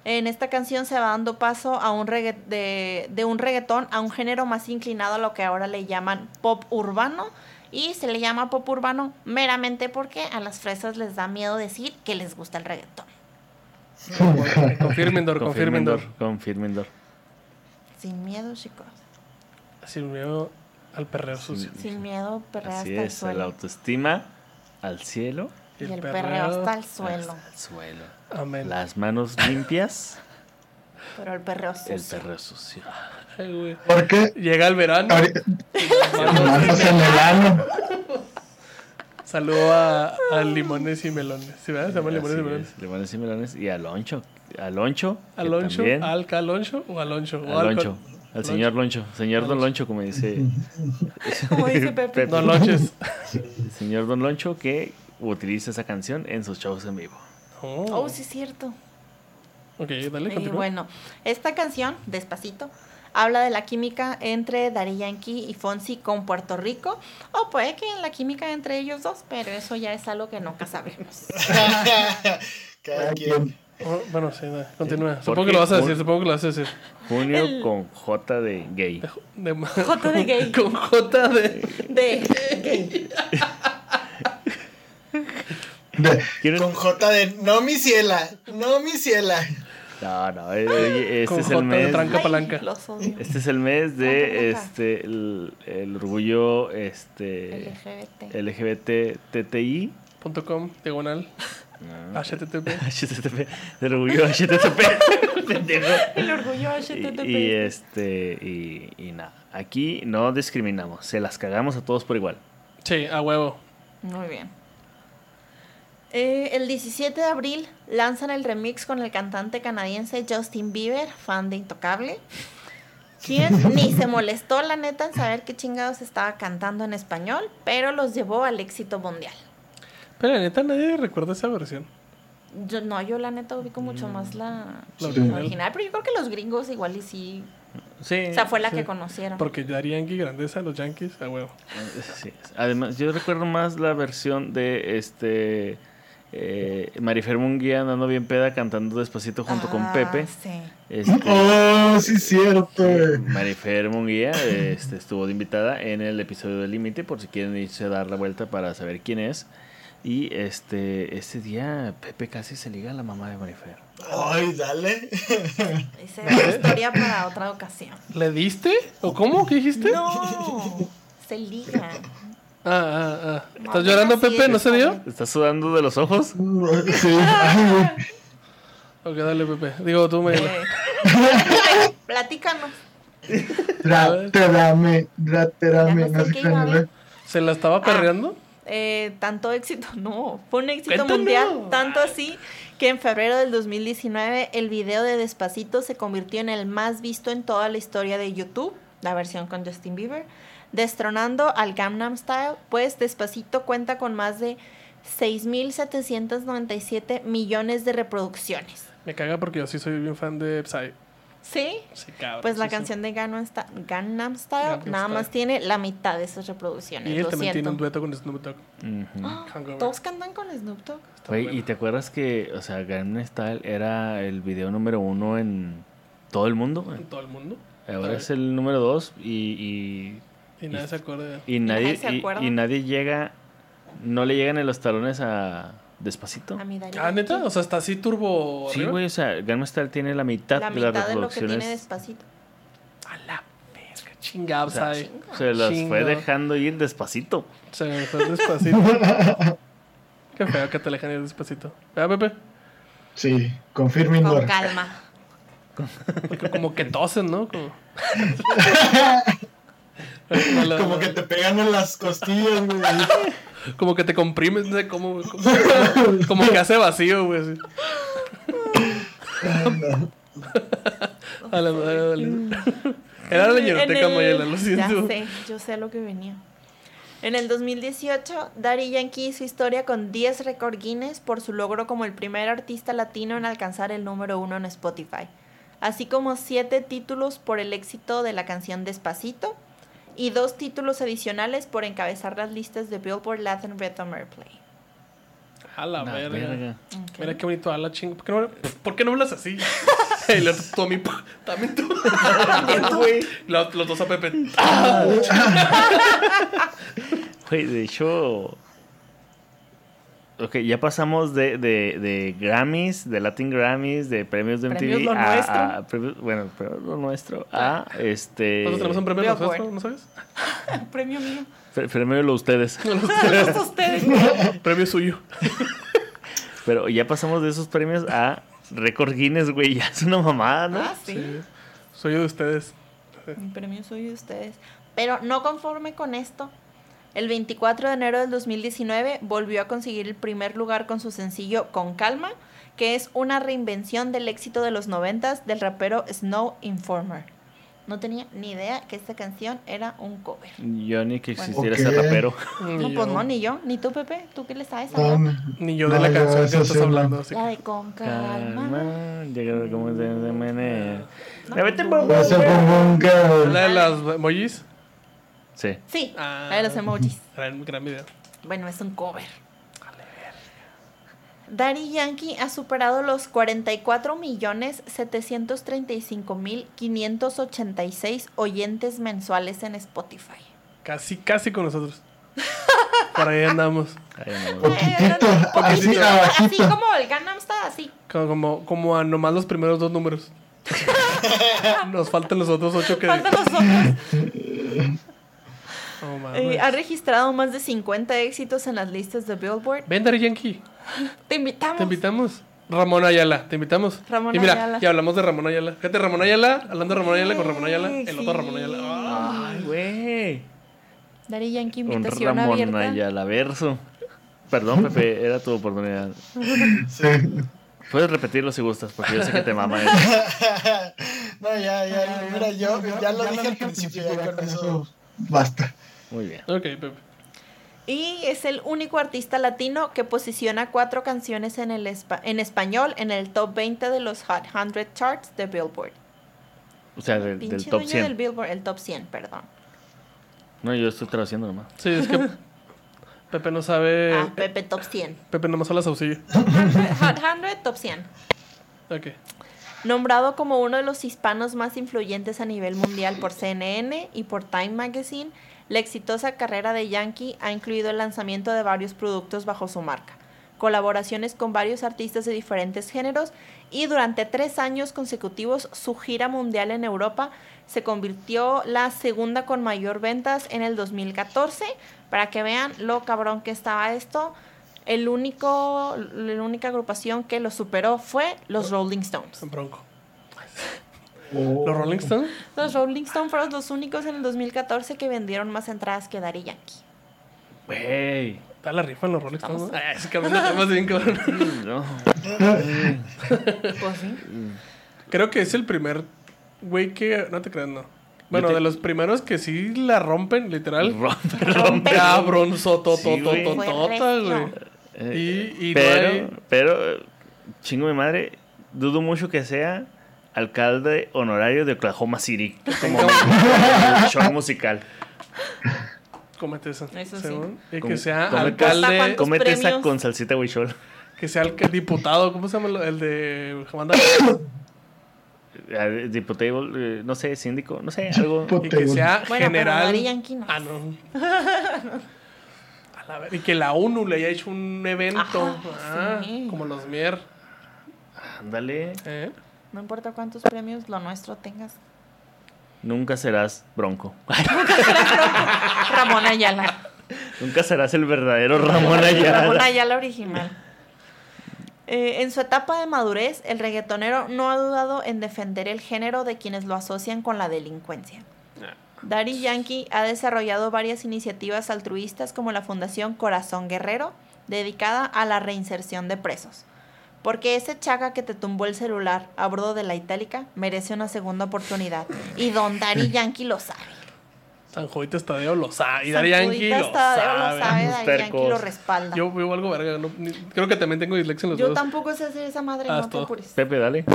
En esta canción se va dando paso a un regga- de, de un reggaetón a un género más inclinado a lo que ahora le llaman pop urbano. Y se le llama pop urbano meramente porque a las fresas les da miedo decir que les gusta el reggaetón. Confirmen, Dor, confirmen, Dor. Confirmen, Dor. Sin miedo, chicos. Sin miedo al perreo sucio. Sin miedo, perrea Así hasta el es, la autoestima al cielo, Y el perreo hasta el suelo. hasta el suelo. Amén. Las manos limpias, Pero el perreo el sucio. perro sucio. Ay, güey. Porque Llega el verano. manos en el ano. Saludo a, a limones y melones. ¿Sí, verdad? Se llama limones y melones. es, Limones y melones. Y Aloncho. Aloncho. ¿Aloncho? también- ¿Al Caloncho o Aloncho? O Aloncho. Al señor Loncho. Señor Don Loncho, como dice. Como dice Pepe. Don Lonches. El señor Don Loncho que utiliza esa canción en sus shows en vivo. Oh. Oh, sí es cierto. Ok, dale, Y continúa. bueno, esta canción, Despacito, habla de la química entre Daddy Yankee y Fonsi con Puerto Rico, o puede que la química entre ellos dos, pero eso ya es algo que nunca sabemos. Cada quien. Oh, bueno, sí, continúa. ¿Por Supongo que lo vas a decir, supongo que lo vas a decir. Junio El- con J de gay. De- J de gay. Con J de... De ¿Quieren- Con J de no mi ciela, no mi ciela. No, no. eh, eh, Este Con es J el de mes. tranca Ay, palanca. Los odio. Este es el mes de este el, el orgullo este LGBT. LGBT TTI. Punto com, diagonal, No. HTTP. HTTP. Del orgullo HTTP. El orgullo Y, HTTP. y este y, y nada. Aquí no discriminamos. Se las cagamos a todos por igual. Sí, a huevo. Muy bien. Eh, el 17 de abril lanzan el remix con el cantante canadiense Justin Bieber, fan de Intocable, quien ni se molestó, la neta, en saber qué chingados estaba cantando en español, pero los llevó al éxito mundial. Pero la neta nadie recuerda esa versión. Yo, no, yo la neta ubico mucho más la, La la original. original, pero yo creo que los gringos igual y sí, Sí. o sea, fue la sí. que conocieron. Porque Daddy Yankee, grandeza, los Yankees, a huevo. Sí. Además, yo recuerdo más la versión de este Eh, Marifer Munguía andando bien peda cantando despacito junto con Ah, Pepe. Sí. Este, Oh, sí, cierto. Marifer Munguía este, estuvo de invitada en el episodio del Límite, por si quieren irse a dar la vuelta para saber quién es. Y este ese día Pepe casi se liga a la mamá de Marifer. Ay, dale. Esa es la historia para otra ocasión. ¿Le diste? ¿O cómo? ¿Qué dijiste? No, se liga. Ah, ah, ah. ¿Estás no llorando, Pepe? ¿No se dio? ¿Estás sudando de los ojos? Sí. Ok, dale, Pepe. Digo, tú me... Eh, Platícanos. No sé qué iba ver. nivel. ¿Se la estaba perreando? Eh, tanto éxito, no, fue un éxito Cuéntanos. mundial, tanto así que en febrero del 2019 el video de Despacito se convirtió en el más visto en toda la historia de YouTube, la versión con Justin Bieber, destronando al Gangnam Style, pues Despacito cuenta con más de 6.797 millones de reproducciones. Me caga porque yo sí soy bien fan de Psy. ¿Sí? Sí, cabrón. Pues la sí, sí. canción de Gangnam, Sta- Gangnam Style nada más Style. tiene la mitad de esas reproducciones. Y él lo también tiene un dueto con Snoop Dogg. Hangover. Todos cantan con Snoop Dogg. Bueno. ¿y te acuerdas que, o sea, Gangnam Style era el video número uno en todo el mundo? En todo el mundo. Ahora es el número dos y, Y nadie se acuerda. y, y nadie, y- acuerda. y nadie llega, no le llegan en los talones a Despacito. A mi Ah, neta, o sea, está así turbo. Sí, güey, o sea, Gangnam Style tiene la mitad, la de las mitad de lo que reproducciones. tiene despacito. A la verga, chingado, O sea, se las fue dejando ir despacito. Se me fue despacito. Qué feo que te alejan ir despacito. ¿Verdad, Pepe? Sí, confirme Con calma. Porque como que tosen, ¿no? Como... Como que te pegan en las costillas, güey. Como que te comprimes, no sé cómo, como, como- como que hace vacío, güey. así. Dale, dale, dale. Era la En ñeroteca el- Mayela, lo Ya siento. sé, yo sé lo que venía. En el 2018, Daddy Yankee hizo historia con 10 récord Guinness por su logro como el primer artista latino en alcanzar el número uno en Spotify, así como 7 títulos por el éxito de la canción Despacito y dos títulos adicionales por encabezar las listas de Billboard Latin Rhythm Airplay. A la Una verga. Mira qué bonito. ¿Por qué no, ¿por qué no hablas así? y luego tú a también tú. Güey. Los, los dos a Pepe. Güey, de hecho. Ok, ya pasamos de, de, de Grammys, de Latin Grammys, de premios de MTV. Premios lo a, nuestro. a premios- bueno, pero lo nuestro. A este. Nosotros tenemos un premio nosotros, ¿no sabes? Premio mío. pre- premio de lo ustedes. Todos ustedes. Premio suyo. Pero ya pasamos de esos premios a Record Guinness, güey. Ya es una mamada, ¿no? Ah, sí. Soy yo de ustedes. Mi premio soy de ustedes. Pero no conforme con esto, el 24 de enero del 2019 volvió a conseguir el primer lugar con su sencillo Con Calma, que es una reinvención del éxito de los noventas del rapero Snow Informer. No tenía ni idea que esta canción era un cover. Yo ni que Bueno. existiera Ok. ese rapero. No, Ni pues yo. no, ni yo, ni tú, Pepe. ¿Tú qué le sabes? No. Ni yo de la yo canción que estás hablando. La que- de Con Calma. Calma, llega como se menea. No. Me vete por- No. ¿La de las emojis? Sí. Sí, Ah. la de los emojis. Gran, gran video. Bueno, es un cover. Daddy Yankee ha superado los 44 millones 735 mil 586 oyentes mensuales en Spotify. Casi, casi con nosotros. Por ahí andamos. Ay, no. Poquitito, así como el Gangnam está así. Como, como, como a nomás los primeros dos números. Nos faltan los otros ocho que. Faltan los otros. Oh. Eh, ha registrado más de 50 éxitos en las listas de Billboard. Ven, Daddy Yankee. Te invitamos. Te invitamos. Ramón Ayala, te invitamos. Ramón y mira, Ayala. ya hablamos de Ramón Ayala. Fíjate, Ramón Ayala, hablando de Ramón Ayala con Ramón Ayala, Sí, el otro Ramón Ayala. Ay, güey. Daddy Yankee, invitación Ramón abierta. Ayala verso. Perdón, Pepe, era tu oportunidad. Sí. Puedes repetirlo si gustas, porque yo sé que te mama. eso. No, ya, ya, mira, yo ya lo dije al principio, ya con eso. Basta. Muy bien. Ok, Pepe. Y es el único artista latino que posiciona cuatro canciones en, el espa- en español en el top 20 de los Hot 100 charts de Billboard. O sea, del, del top dueño 100. del Billboard, el top 100, perdón. No, yo estoy traduciendo nomás. Sí, es que Pepe no sabe. Ah, Pepe Top 100. Pepe nomás habla saucillo. Hot 100 Top 100. Ok. Nombrado como uno de los hispanos más influyentes a nivel mundial por CNN y por Time Magazine, la exitosa carrera de Yankee ha incluido el lanzamiento de varios productos bajo su marca, colaboraciones con varios artistas de diferentes géneros y durante tres años consecutivos su gira mundial en Europa se convirtió la segunda con mayor ventas en el 2014. Para que vean lo cabrón que estaba esto, el único, la única agrupación que lo superó fue los Rolling Stones. Bronco. ¿Los Rolling Stones? Los Rolling Stones fueron los únicos en el 2014 que vendieron más entradas que Daddy Yankee. Güey. Está la rifa en los Rolling Stones. Ah, ese cabrón de temas bien cabrón. No. Pues sí. Creo que es el primer güey que. No te creas, no. Bueno, te- de los primeros que sí la rompen, literal. Rompe, Rompe. Cabrón, soto, Sí, toto, güey. Eh, Y, y no pero, hay- pero, chingo de madre, dudo mucho que sea alcalde honorario de Oklahoma City como show musical. Cómete esa. Eso sí. Y que sea ¿Cuántos alcalde. Comete esa con salsita huichol. Que sea el diputado. ¿Cómo se llama el de Jamanda? Eh, Diputable, eh, no sé, síndico, no sé, algo. Y que sea Bueno, general. No. Ah, no. A la ver- Y que la ONU le haya hecho un evento. Ajá, Ah, sí. Como los Mier. Ándale, ¿eh? No importa cuántos premios lo nuestro tengas. nunca serás bronco. Ramón Ayala. nunca serás el verdadero Ramón Ayala. Ramón Ayala original. Eh, en su etapa de madurez, el reggaetonero no ha dudado en defender el género de quienes lo asocian con la delincuencia. Daddy Yankee ha desarrollado varias iniciativas altruistas como la Fundación Corazón Guerrero, dedicada a la reinserción de presos. Porque ese chaga que te tumbó el celular a bordo de la itálica merece una segunda oportunidad. Y don Daddy Yankee lo sabe. San Jovito Estadio lo sabe. Y San Daddy Yankee lo Tadeo sabe. lo sabe, Daddy Yankee lo respalda. Yo vivo algo verga. no- ni- creo que también tengo dislexia en los Yo dedos. tampoco sé hacer esa madre, Ah, no te apures. Pepe, dale.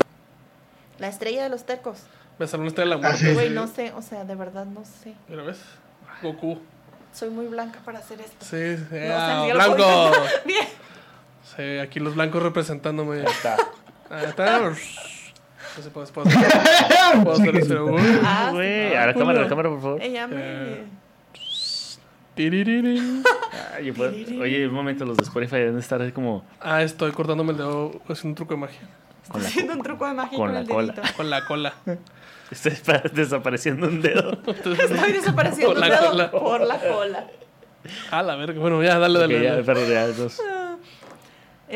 La estrella de los tercos. Me salió una estrella de la muerte. Güey, sí. no sé, o sea, de verdad no sé. Mira, ¿ves? Goku. Soy muy blanca para hacer esto. Sí, sí. No, o ah, sea, blanco. Bien. Sí, aquí los blancos representándome. Está. Ahí está. No sé, puedo, puedo hacer, puedo hacer eso. Uy. Ah, Güey, a la cámara, a la cámara, por favor. Ella me... Ah, yo puedo- Oye, un momento, los de Spotify deben estar así como Ah, estoy cortándome el dedo haciendo un truco de magia. con la, haciendo un truco de magia con con, la el cola. dedito. Con la cola. Está despa- desapareciendo un dedo. Estoy desapareciendo Por la el dedo cola. por la cola. Ah, la verga. Bueno, ya, dale, dale. Ok, ya, dale. perdón, ya, dos.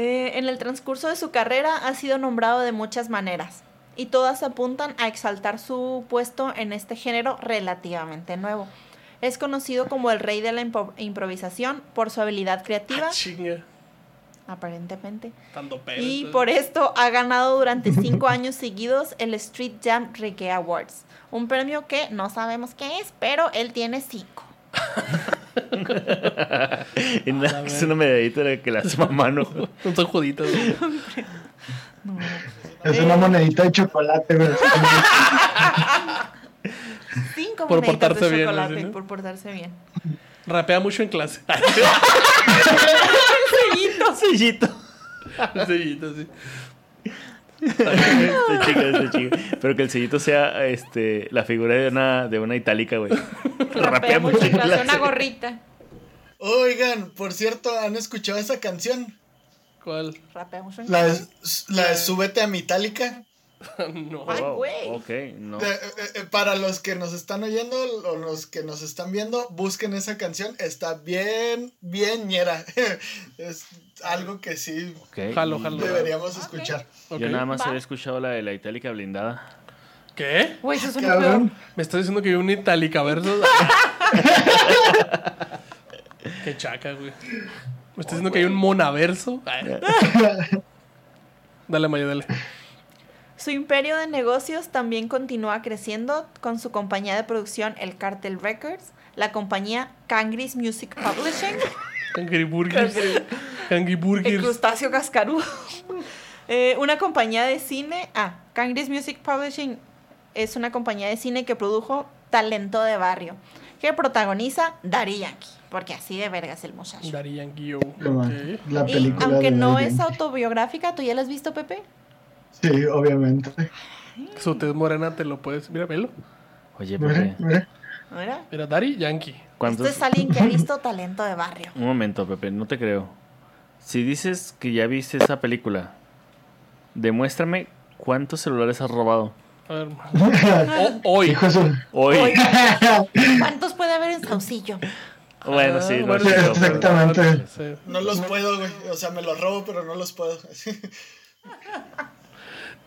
Eh, en el transcurso de su carrera ha sido nombrado de muchas maneras y todas apuntan a exaltar su puesto en este género relativamente nuevo. Es conocido como el rey de la impo- improvisación por su habilidad creativa, Ah, aparentemente, y por esto ha ganado durante cinco años seguidos el Street Jam Reggae Awards, un premio que no sabemos qué es, pero él tiene cinco. Y nada, es una medallita de que la hace mamá, ¿no? Un sojudito. güey. Es una monedita de chocolate, güey. Cinco Por moneditas portarse de bien, chocolate así, ¿no? por portarse bien. Rapea mucho en clase. Sellito. Sellito. Sellito, sí. Está está. Pero que el sellito sea este, la figura de una, de una itálica, güey. Rapea mucho una gorrita. Oigan, por cierto, ¿han escuchado esa canción? ¿Cuál? Rapea mucho en La la de Súbete a Metallica. no. Ay, güey. Ok, no. Eh, eh, eh, para los que nos están oyendo o los que nos están viendo, busquen esa canción. Está bien, bien ñera. es algo que sí Ok, Jalo, deberíamos escuchar. Yo nada más Va. había escuchado la de la itálica blindada. ¿Qué? Güey, eso es un Cabrón. ¿Me estás diciendo que hay un Itálica versus? Qué chaca, güey. ¿Me estás diciendo que hay un Monaverso? Dale, Maya, dale. Su imperio de negocios también continúa creciendo con su compañía de producción El Cartel Records, la compañía Cangris Music Publishing, Hungry Burgers. Hungry el Burgers. crustáceo cascarudo, eh, una compañía de cine, ah, Cangris Music Publishing es una compañía de cine que produjo Talento de Barrio, que protagoniza Daddy Yankee. porque así de verga es el muchacho. Daddy Yankee yo. No, man, Ok. La Y aunque de no es autobiográfica, ¿tú ya la has visto, Pepe? Sí, obviamente. Su tez morena te lo puedes. Mira, velo. Oye, Mira, Pepe, mira. Mira. Mira, Daddy Yankee. ¿cuántos? Este es alguien que ha visto talento de barrio. Un momento, Pepe, no te creo. Si dices que ya viste esa película, demuéstrame cuántos celulares has robado. A ver. O- hoy. Hijo de su- Hoy. ¿Cuántos puede haber en Saucillo? Bueno, sí, Ah, no bueno, es sí, cierto, pero- exactamente. No los puedo, güey. O sea, me los robo, pero no los puedo.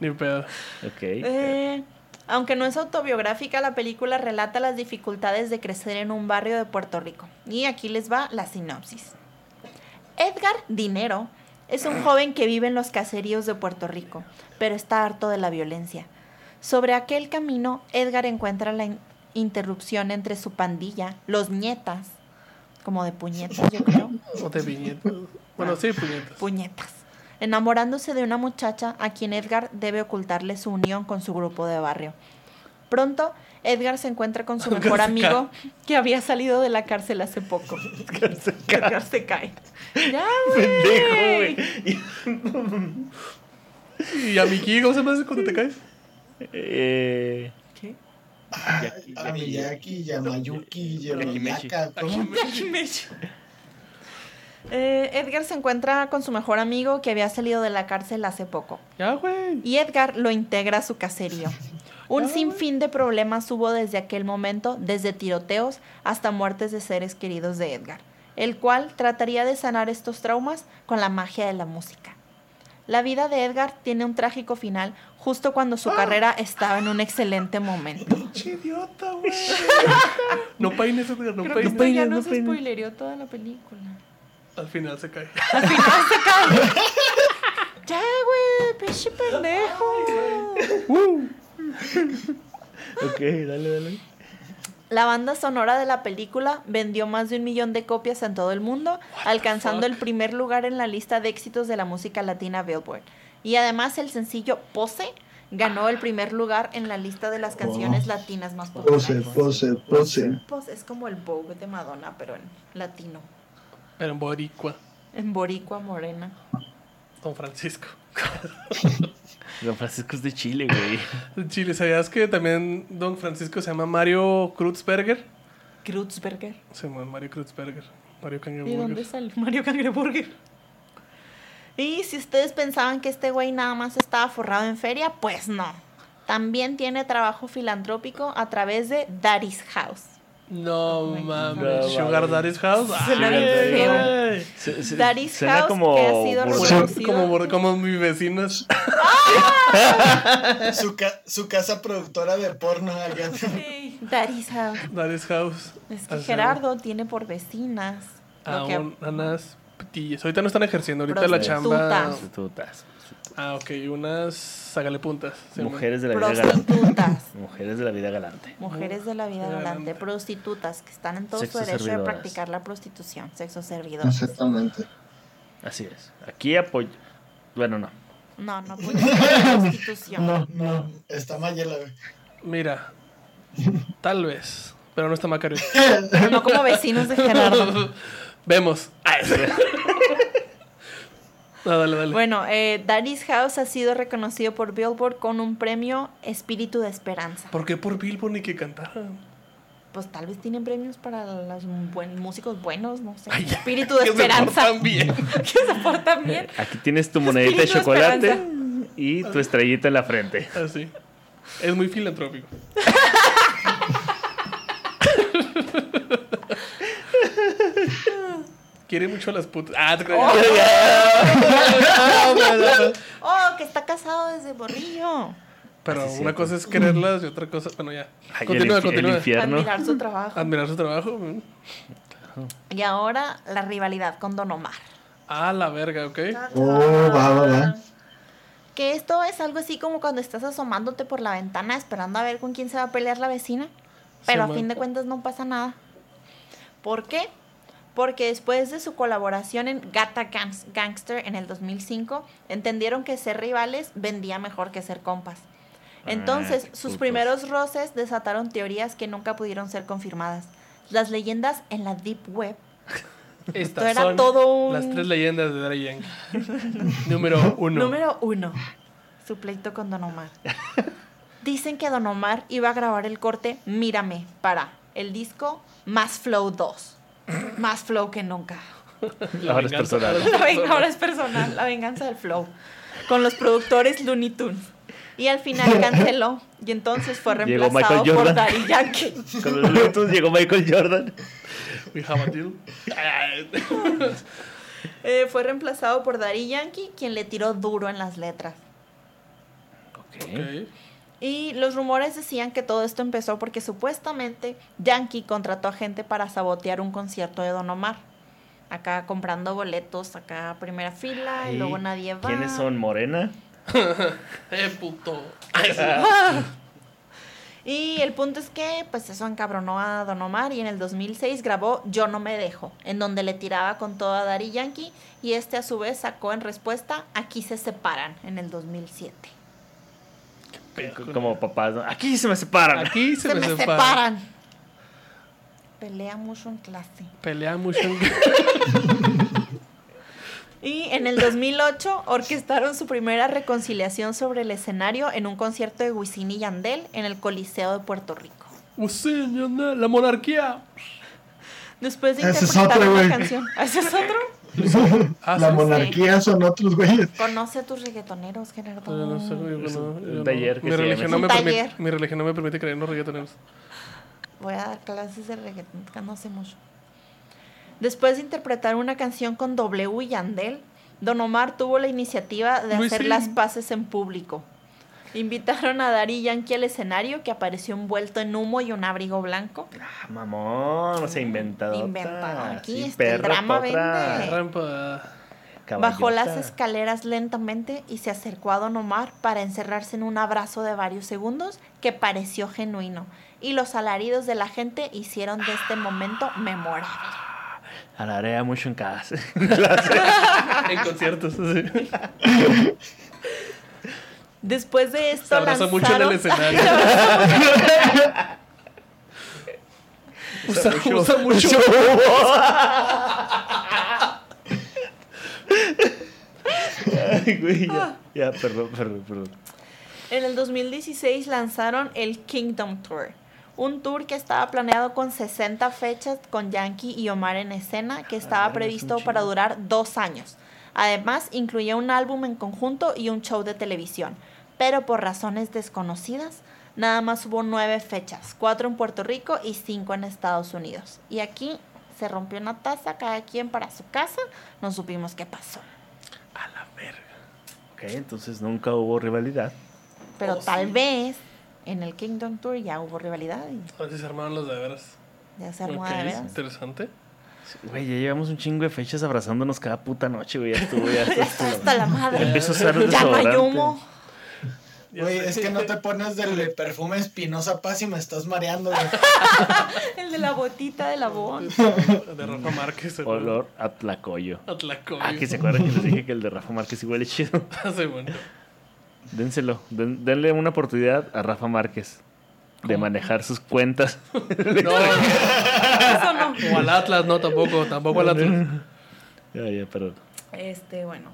Ni pedo. Ok. Eh, aunque no es autobiográfica, la película relata las dificultades de crecer en un barrio de Puerto Rico. Y aquí les va la sinopsis. Edgar Dinero es un joven que vive en los caseríos de Puerto Rico, pero está harto de la violencia. Sobre aquel camino, Edgar encuentra la in- interrupción entre su pandilla, los nietas, como de puñetas, yo creo, O de viñetas. Bueno, sí, puñetas. puñetas, enamorándose de una muchacha a quien Edgar debe ocultarle su unión con su grupo de barrio. Pronto, Edgar se encuentra con su Edgar mejor se amigo que había salido de la cárcel hace poco. Edgar se cae. Ya, güey. Pendejo, güey. ¿Y a Miki cómo se me hace cuando te caes? Eh, ¿Qué? Yaki- A Miyaki, Yamayuki, Yakimeshi. Yamayaka. ¿cómo? Eh, Edgar se encuentra con su mejor amigo que había salido de la cárcel hace poco. Ya, güey. Y Edgar lo integra a su caserío. Un sinfín de problemas hubo desde aquel momento, desde tiroteos hasta muertes de seres queridos de Edgar, el cual trataría de sanar estos traumas con la magia de la música. La vida de Edgar tiene un trágico final justo cuando su carrera estaba en un excelente momento. Pinche idiota, güey. No peines, Edgar, no Creo que peines. no se spoilereó toda la película. Al final se cae. Al final se cae. Ya, güey, pinche pendejo. Ok, dale, dale. La banda sonora de la película vendió más de un millón de copias en todo el mundo, alcanzando el primer lugar en la lista de éxitos de la música latina Billboard. Y además el sencillo Pose ganó el primer lugar en la lista de las canciones latinas más Pose, populares. pose, pose. Pose es como el Vogue de Madonna, pero en latino. Pero en Boricua. En boricua morena. Don Francisco. Don Francisco es de Chile, güey. En Chile, ¿sabías que también Don Francisco se llama Mario Kruzberger? Kreutzberger. Se llama Mario Kruzberger. Mario ¿Y dónde Cangreburger. sale Mario Cangreburger? Y si ustedes pensaban que este güey nada más estaba forrado en feria, pues no. También tiene trabajo filantrópico a través de Daddy's House. No my mames. God. Sugar Daddy's House. Suena bien Daddy's House, como que ha sido reconocido. Como, como, como mis vecinos. Su, ca- su casa productora de porno allá. Sí, Daddy's House. Daddy's House. Es que Así, Gerardo tiene por vecinas. A que- un- unas. Ahorita no están ejerciendo. Ahorita la chamba. Prostitutas. Ah, ok. Unas sagalepuntas. Mujeres de la vida galante. prostitutas. Mujeres de la vida galante. Mujeres de la vida Galante. galante, prostitutas, que están en todo Sexo su derecho de practicar la prostitución, sexo servidores. Exactamente. Así es. Aquí apoyo. Bueno, no. No, no apoyo la prostitución. No, no, está Mayela, güey. Mira. Tal vez. Pero no está Macario. No como vecinos de Gerardo. Vemos. No, dale, dale. Bueno, eh, Daddy's House ha sido reconocido por Billboard con un premio Espíritu de Esperanza. ¿Por qué por Billboard ni que cantaran? Pues tal vez tienen premios para los buen- músicos buenos, no sé. Ay, Espíritu de que se Esperanza. portan bien. que se portan bien. Aquí tienes tu monedita de Espíritu de chocolate y tu estrellita en la frente. Así. Es muy filantrópico. Quiere mucho a las putas. Ah, te creo. Oh, que está casado desde borrillo. Pero Así es una cosa es quererlas y otra cosa. Bueno, ya. Ay, Continúa, el, infi- el continúa. infierno. Admirar su trabajo. Admirar su trabajo. mm. Y ahora la rivalidad con Don Omar. Ah, la verga, ok. Oh, va, va, va. Que esto es algo así como cuando estás asomándote por la ventana esperando a ver con quién se va a pelear la vecina. Pero a fin de cuentas no pasa nada. ¿Por qué? Porque después de su colaboración en Gata Gangs- Gangster en el 2005, entendieron que ser rivales vendía mejor que ser compas. Entonces, Ah, qué sus primeros roces desataron teorías que nunca pudieron ser confirmadas. Las leyendas en la Deep Web Estas era son todo un- las tres leyendas de Daddy Yankee. Número uno. Número uno. Su pleito con Don Omar. Dicen que Don Omar iba a grabar el corte Mírame para el disco Más Flow 2. Más flow que nunca. La Ahora es venganza. personal. La es personal, la venganza del flow. Con los productores Looney Tunes. Y al final canceló. Y entonces fue Llegó reemplazado Michael por. Daddy Yankee. Con los Bluetooth llegó Michael Jordan. We have a deal. Eh, fue reemplazado por Daddy Yankee, quien le tiró duro en las letras. Ok. Ok. Y los rumores decían que todo esto empezó porque supuestamente Yankee contrató a gente para sabotear un concierto de Don Omar. Acá comprando boletos, acá a primera fila, y luego nadie va. ¿Quiénes son? ¿Morena? Eh, puto. Y el punto es que, pues eso encabronó a Don Omar y en el 2006 grabó Yo no me dejo, en donde le tiraba con todo a Daddy Yankee y este a su vez sacó en respuesta Aquí se separan en el 2007. Como papás. ¿no? Aquí se me separan. Aquí se, Se, me, me separa. separan. Pelea mucho en clase. Pelea mucho. en- Y en el 2008 orquestaron su primera reconciliación sobre el escenario en un concierto de Wisin y Yandel en el Coliseo de Puerto Rico. Usin, Yandel, la monarquía. Después de Ese es interpretar otro, una canción. ¿Ese es otro? Ah, la sí. monarquía son otros güeyes. Conoce a tus reggaetoneros, Gerardo. No sé, Es no, yo taller que mi religión no me permite, taller. Mi religión no me permite creer en los reggaetoneros. Voy a dar clases de reggaetón, que no sé mucho. Después de interpretar una canción con W y Yandel, Don Omar tuvo la iniciativa de Luis, hacer sí. las paces en público. Invitaron a Daddy Yankee al escenario, que apareció envuelto en humo y un abrigo blanco. Ah, mamón, se ha inventado. Inventado. Aquí Sí, está, el perra, drama potra, vende. Rampa. Bajó las escaleras lentamente y se acercó a Don Omar para encerrarse en un abrazo de varios segundos que pareció genuino. Y los alaridos de la gente hicieron de este momento memorable. Alarea mucho en casa. En conciertos, sí. Después de esto Se abraza mucho en el lanzaron- escenario. Usa, usa mucho. Ay, güey, ya, ya, perdón, perdón, perdón. En el 2016 lanzaron el Kingdom Tour, un tour que estaba planeado con 60 fechas con Yankee y Omar en escena, que estaba Ah, es previsto para durar dos años. Además, incluía un álbum en conjunto y un show de televisión, pero por razones desconocidas, nada más hubo nueve fechas, cuatro en Puerto Rico y cinco en Estados Unidos. Y aquí se rompió una taza, cada quien para su casa, no supimos qué pasó. A la verga. Ok, entonces nunca hubo rivalidad. Pero Oh, tal sí. vez en el Kingdom Tour ya hubo rivalidad y A ver si se armaron los de veras. ya se armó Ok, de veras. interesante. Güey, ya llevamos un chingo de fechas abrazándonos cada puta noche, güey. Ya estuvo, ya Ya está hasta la madre. Empiezo a usar el Ya no hay desodorante. humo. Güey, es que no te pones del perfume Espinosa Paz y me estás mareando, güey. El de la botita de la bon. De Rafa Márquez. el- Olor a tlacoyo. Atlacoyo. Ah, que se acuerdan que les dije que el de Rafa Márquez igual es chido. Sí, bueno. Dénselo. Den- denle una oportunidad a Rafa Márquez de manejar sus cuentas. No, Eso no. o al Atlas, no, tampoco. Tampoco al Atlas. ya, ya, perdón. Este, bueno.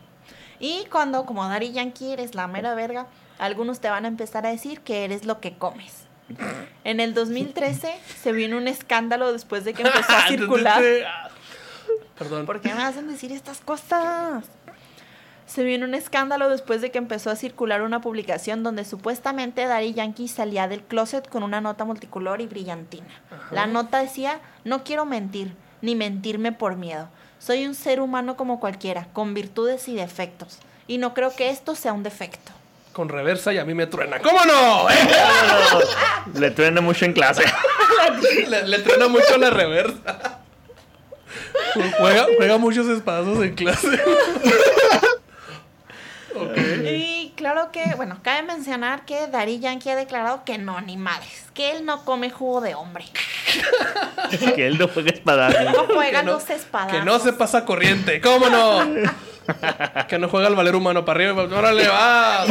Y cuando, como Daddy Yankee, eres la mera verga, algunos te van a empezar a decir que eres lo que comes. En el 2013 se vino un escándalo después de que empezó a circular. Perdón. ¿Por qué me hacen decir estas cosas? Se vino un escándalo después de que empezó a circular una publicación donde supuestamente Daddy Yankee salía del closet con una nota multicolor y brillantina. La nota decía, no quiero mentir, ni mentirme por miedo. Soy un ser humano como cualquiera, con virtudes y defectos. Y no creo que esto sea un defecto. Con reversa y a mí me truena. ¿Cómo no? ¿Eh? Le truena mucho en clase. le, le truena mucho la reversa. Juega, juega muchos espadazos en clase. Y claro que, bueno, cabe mencionar que Daddy Yankee ha declarado que no, ni madres, que él no come jugo de hombre. que él no juega espadazo. No juega no- los espadas. Que no se pasa corriente. ¿Cómo no? que no juega el valer humano para arriba. y para- ¡Órale, va!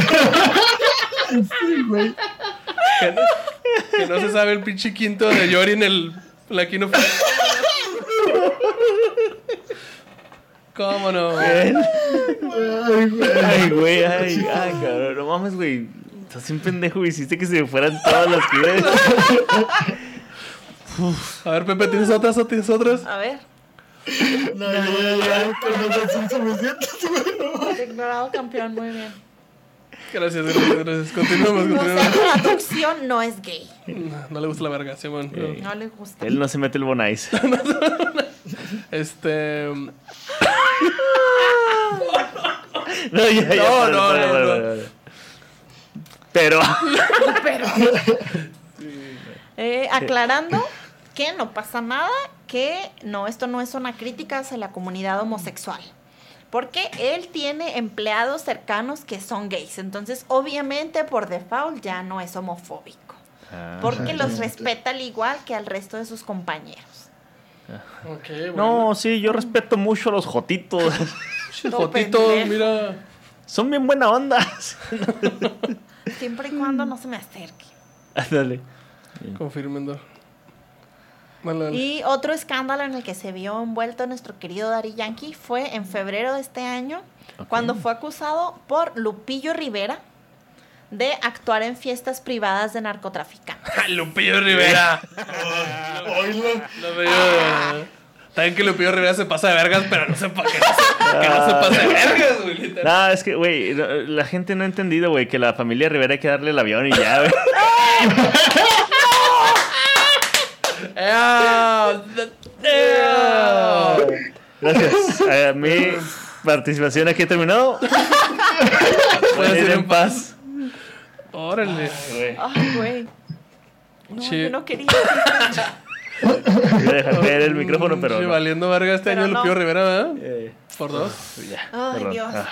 Sí, güey. Que no, que no se sabe el pinche quinto de Yori en el. La quino. ¿Cómo no? Ay, güey, ay, ay, cabrón. No mames, güey. Estás un pendejo, güey. Hiciste que se me fueran todas las que a ver, Pepe, ¿tienes otras o tienes otras? A ver, No, ya, ya, ya, pero no son suficientes, güey. ignorado campeón, muy bien. Gracias, gracias, gracias. Continuamos, O sea, continuamos. la traducción no es gay. No, no le gusta la verga, Simón. No le gusta. Él no se mete el bonais. Este. No, ya, ya. No, no, para, no, para, no. para. Pero. Pero. Eh, aclarando que no pasa nada, que no, esto no es una crítica hacia la comunidad homosexual. Porque él tiene empleados cercanos que son gays. Entonces, obviamente, por default, ya no es homofóbico. Ah. Porque los respeta al igual que al resto de sus compañeros. Ok, No, sí, yo respeto mucho a los jotitos. Pendejo. mira. Son bien buena onda. Siempre y cuando no se me acerque. Dale. Confirmando. Y otro escándalo en el que se vio envuelto nuestro querido Daddy Yankee fue en febrero de este año, cuando fue acusado por Lupillo Rivera de actuar en fiestas privadas de narcotraficantes. ¡Ah, Lupillo Rivera! Oílo. Lupillo Rivera. Saben que Lupillo Rivera se pasa de vergas, pero no sepa que no se, que no se pase de vergas, güey. No, es que, güey, la gente no ha entendido, güey, que la familia Rivera hay que darle el avión y ya, güey. Gracias. A mi participación aquí ha terminado. Pueden ir en paz. Órale. Güey, Ay, güey. No, Sí. yo no quería. Voy a dejar caer el micrófono, pero. Sí, no. valiendo verga este Pero año no. Lupillo Rivera, ¿verdad? Eh, Por dos. ya, Ay, perdón. Dios. Ah.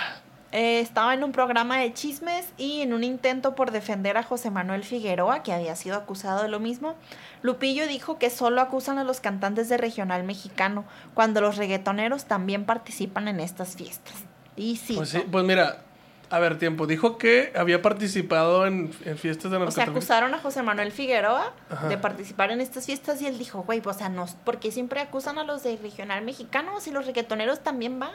Eh, estaba en un programa de chismes y en un intento por defender a José Manuel Figueroa, que había sido acusado de lo mismo, Lupillo dijo que solo acusan a los cantantes de regional mexicano, cuando los reggaetoneros también participan en estas fiestas. Y sí, Pues sí, pues mira, a ver, tiempo. Dijo que había participado en, en fiestas de o sea, narcotráfico. acusaron a José Manuel Figueroa Ajá. de participar en estas fiestas y él dijo, güey, o sea, no, ¿por qué siempre acusan a los de regional mexicano si los reggaetoneros también van?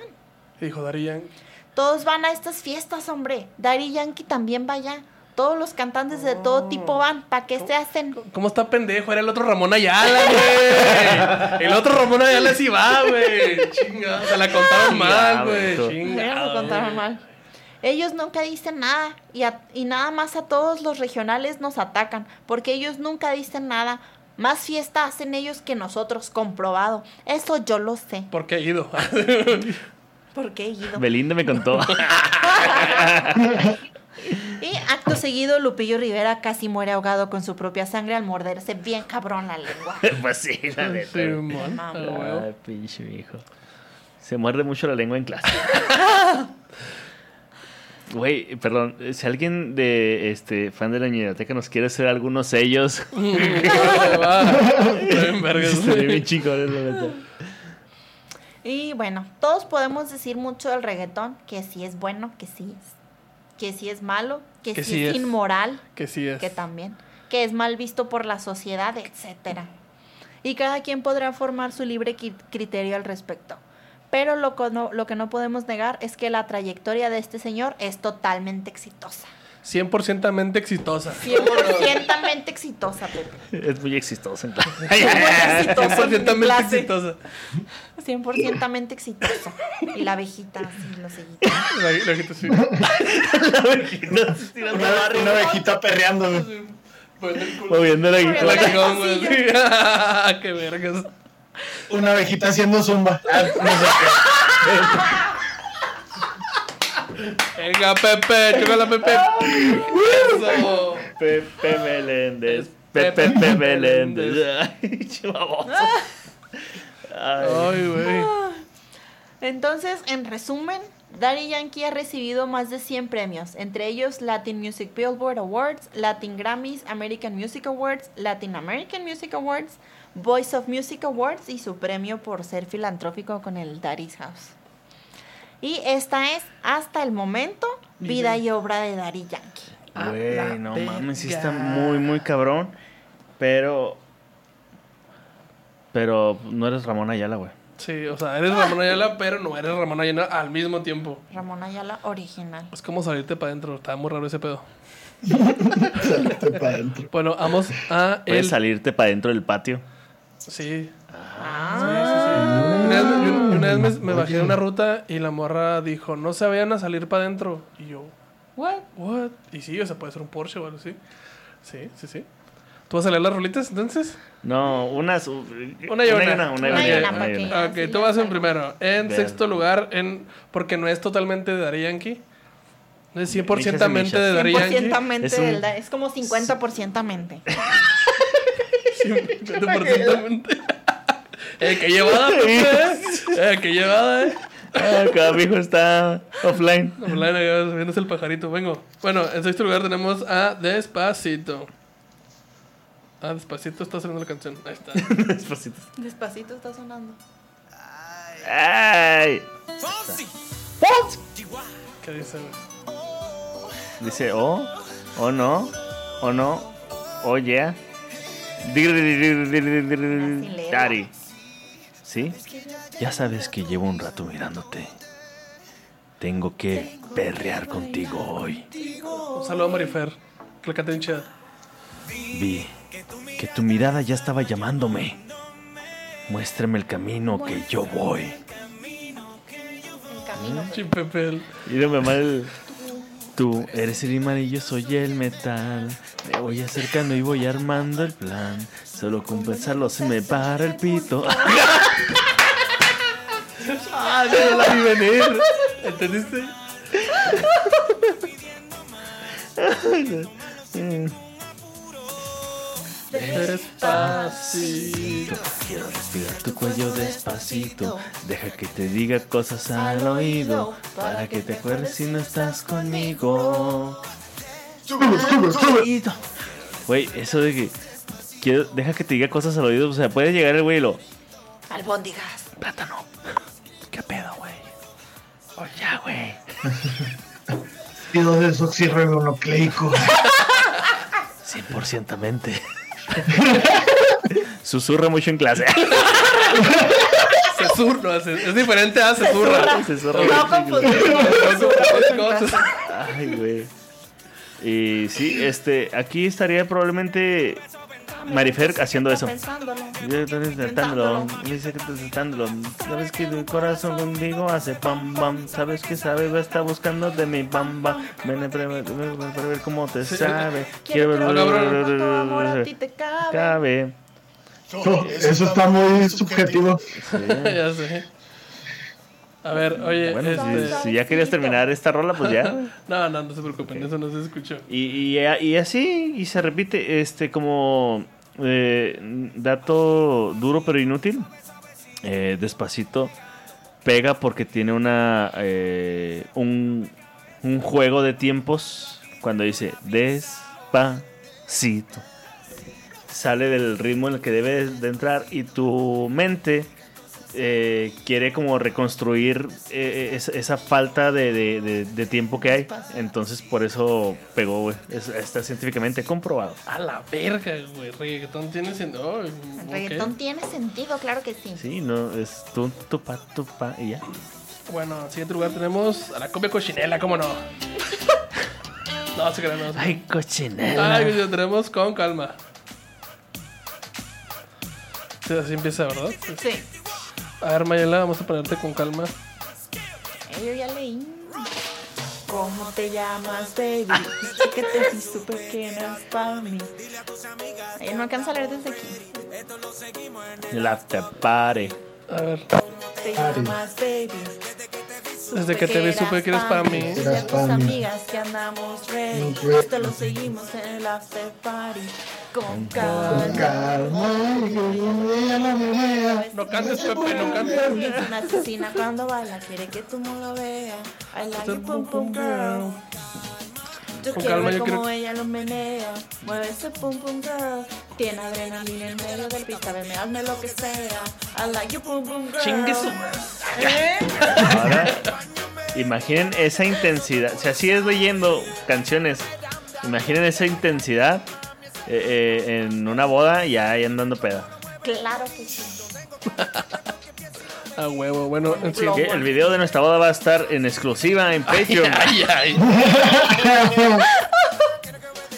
Dijo Dari Yankee. Todos van a estas fiestas, hombre. Daddy Yankee también va allá. Todos los cantantes de todo tipo van. ¿Para qué se hacen? ¿Cómo está pendejo? Era el otro Ramón Ayala, güey. El otro Ramón Ayala sí va, güey. Chinga, se la contaron mal, güey. Ya lo contaron mal. Ellos nunca dicen nada y, a- y nada más a todos los regionales nos atacan porque ellos nunca dicen nada. Más fiesta hacen ellos que nosotros, comprobado. Eso yo lo sé. ¿Por qué he ido? ¿Por qué, Guido? Belinda me contó. Y acto seguido, Lupillo Rivera casi muere ahogado con su propia sangre al morderse bien cabrón la lengua. pues sí, la neta. Sí, güey. mon, Mamá. a huevo. Ay, pinche hijo. Se muerde mucho la lengua en clase. Güey, perdón, si alguien de este fan de la ñeroteca nos quiere hacer algunos sellos. Y bueno, todos podemos decir mucho del reggaetón, que sí es bueno, que sí es, que sí es malo, que, Que sí, sí es, es. inmoral, Que sí es. que también, que es mal visto por la sociedad, etcétera. Y cada quien podrá formar su libre criterio al respecto. Pero lo, que no- lo que no podemos negar es que la trayectoria de este señor es totalmente exitosa. 100% exitosa. 100% exitosa, Pepe. Es muy exitoso en clase. Muy mi 100% clase. exitosa. 100% exitosa. Y la abejita, así, los sellitos. La, la gente sí. Una, una abejita perreando. Moviendo la La guitarra. Qué vergas. Una abejita haciendo zumba. Ah, Venga, Pepe, chúgala, Pepe. Eso. Pepe Meléndez. Pepe Pepe Meléndez. Baboso. Ay. Ay, güey. Entonces, en resumen, Daddy Yankee ha recibido más de 100 premios, entre ellos Latin Music Billboard Awards, Latin Grammys, American Music Awards, Latin American Music Awards, Voice of Music Awards y su premio por ser filantrópico con el Daddy's House. Y esta es, hasta el momento, vida y obra de Daddy Yankee. Güey, no mames, sí está muy, muy cabrón. Pero. Pero no eres Ramón Ayala, güey. Sí, o sea, eres Ramón Ayala, pero no eres Ramón Ayala al mismo tiempo. Ramón Ayala original. Es como salirte para adentro. Está muy raro ese pedo. Saliste para adentro. Bueno, vamos a Puedes el. salirte para dentro del patio. Sí. Ah, una vez, yo, yo una vez me, me bajé de una ruta y la morra dijo, no se vayan a salir para adentro. Y yo, ¿what? ¿What? Y sí, o sea, puede ser un Porsche o algo así. Sí, sí, sí. ¿Tú vas a leer las rolitas entonces? No, unas. Una y una. Una, una, una, una, y una y y Ok, tú vas en primero. En Bien. sexto lugar, en porque no es totalmente de Dari Yankee. No es 100% de Dari Yankee. Es, un... del es como 50%. 50%. El que llevada, Pepe. El eh. Eh, que llevada, eh. Ah, cada hijo está offline. Offline, viendo el pajarito. Vengo. Bueno, en sexto lugar tenemos a Despacito. Ah, Despacito está sonando la canción. Ahí está. Despacito. Despacito está sonando. ¡Ay! ¡Fonsi! ¿Qué dice? Dice, oh, oh no, oh no, oh yeah. Dari. ¿Sí? Ya sabes que llevo un rato mirándote. Tengo que perrear contigo hoy. Un saludo a Marifer. Vi que tu mirada ya estaba llamándome. Muéstrame el camino que yo voy. El camino. Sí, Pepe. Mírame mal. Tú eres el imán y yo soy el metal. Me voy acercando y voy armando el plan. Solo con pensarlo se me para el pito. Ah, yo no la vi venir. ¿Entendiste? Despacito. Quiero respirar tu cuello despacito. Deja que te diga cosas al oído. Para que te acuerdes si no estás conmigo. Güey, eso de que. Quiero, deja que te diga cosas al oído. O sea, puede llegar el güey y lo. Albóndigas. Plátano. Oh, ya, güey. Pido desoxirribonucleico. 100% mente. Susurra mucho en clase. Sesurra. Es, es diferente a sesurra. Susurra No confundir. Ay, güey. Y sí, este, aquí estaría probablemente Marifer haciendo eso. Yo estoy intentándolo, dice que estás intentándolo. Sabes que tu corazón conmigo hace pam pam. Sabes que sabe, está buscando de mi pam pam. Ven a ver cómo te sabe. Quiero ver. ti te cabe. Eso está muy subjetivo. ya sé. A ver, oye, Bueno, este... si, si ya querías terminar esta rola, pues ya. No, no, no se preocupen, eso no se escuchó. Y, y, y así, y se repite, este, como eh, dato duro pero inútil. eh, despacito pega porque tiene una eh, un, juego de tiempos cuando dice despacito. Sale del ritmo en el que debe de entrar y tu mente eh, quiere como reconstruir eh, esa, esa falta de, de- de- de tiempo que hay. Entonces por eso pegó, güey. Es- Está científicamente comprobado. A la verga, güey. Reggaetón tiene sentido. El reggaetón tiene sentido, claro que sí. Sí, no, es tu, tu, pa, tu, pa, y ya. Bueno, en siguiente lugar tenemos a la copia cochinela, ¿cómo no? no, se crean, no. Ay, cochinela. Ay, ya tenemos con calma. Sí, así empieza, ¿verdad? Sí. A ver, Mayela, vamos a ponerte con calma. Eh, Yo ya leí. ¿Cómo te llamas, baby? Sé que te vi súper que eras para mí. Ay, no alcanza a leer desde aquí. La te pare. A ver, Te llamas, baby. desde que te vi supe que eres para mí. Dile a tus pa' mí. amigas que andamos ready. Esto lo seguimos en el after party. Con Con calma. que un día no me vea. No cantes, Pepe, no cantes. Es una asesina cuando baila, quiere que tú no lo veas. I like you, pum pum girl. Yo Con quiero calma, ver yo cómo quiero- ella lo menea. Mueve ese pum pum girl. Tiene adrenalina en medio del pista. Veme, hazme lo que sea. I like you, pum pum girl. Chingue su- ¿Eh? Ahora, imaginen esa intensidad. Si así es leyendo canciones, imaginen esa intensidad eh, eh, en una boda y ahí andando peda. Claro que sí. A huevo. Bueno, en sí. Que el video de nuestra boda va a estar en exclusiva en Patreon. Ay, ay.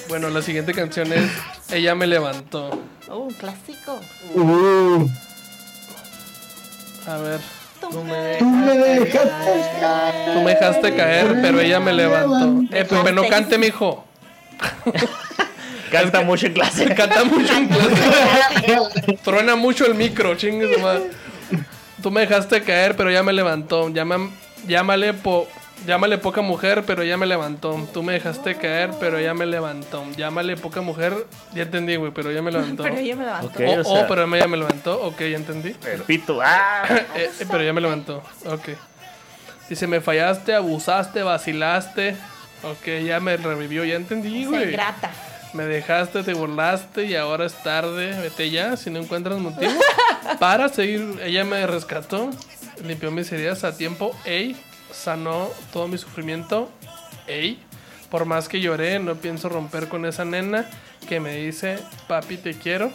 Bueno, la siguiente canción es Ella me levantó. Oh, un clásico. Uh, A ver. Tú me- tú me dejaste caer. Tú me dejaste caer, pero ella me levantó. Eh, Pepe, no cante, mijo. Canta mucho en clase. Canta mucho en clase. Truena mucho el micro, chingue su madre. Tú me dejaste caer, pero ya me levantó. Llama- llámale, po- llámale poca mujer, pero ya me levantó. Tú me dejaste caer, pero ya me levantó. Llámale poca mujer, ya entendí, güey, pero ya me levantó. Pero ella me levantó. Ok, O, o sea- o, pero ella me levantó. Ok, ya entendí. Pito. ¡Ah! Eh, eh, pero ya me levantó. Ok. Dice, me fallaste, abusaste, vacilaste. Ok, ya me revivió, ya entendí, güey. ingrata. Me dejaste, te burlaste y ahora es tarde. Vete ya, si no encuentras motivo. Para seguir, ella me rescató, limpió mis heridas a tiempo. Ey, sanó todo mi sufrimiento. Ey, por más que lloré, no pienso romper con esa nena que me dice, papi, te quiero.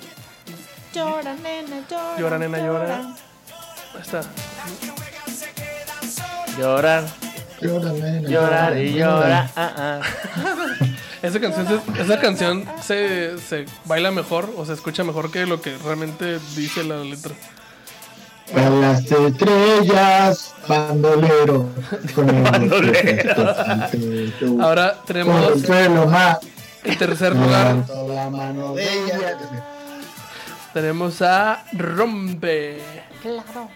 Llora, nena, llora. Llora, nena, llora. Ahí está. Llorar, llorar y llorar. Ah, ah. Esa canción, se, esa canción se, se baila mejor o se escucha mejor que lo que realmente dice la letra. A las estrellas, bandolero. Con el Bandolero. Ahora Con tenemos el suelo más. en tercer lugar. Levantó la mano de ella. Tenemos a Rompe. Claro.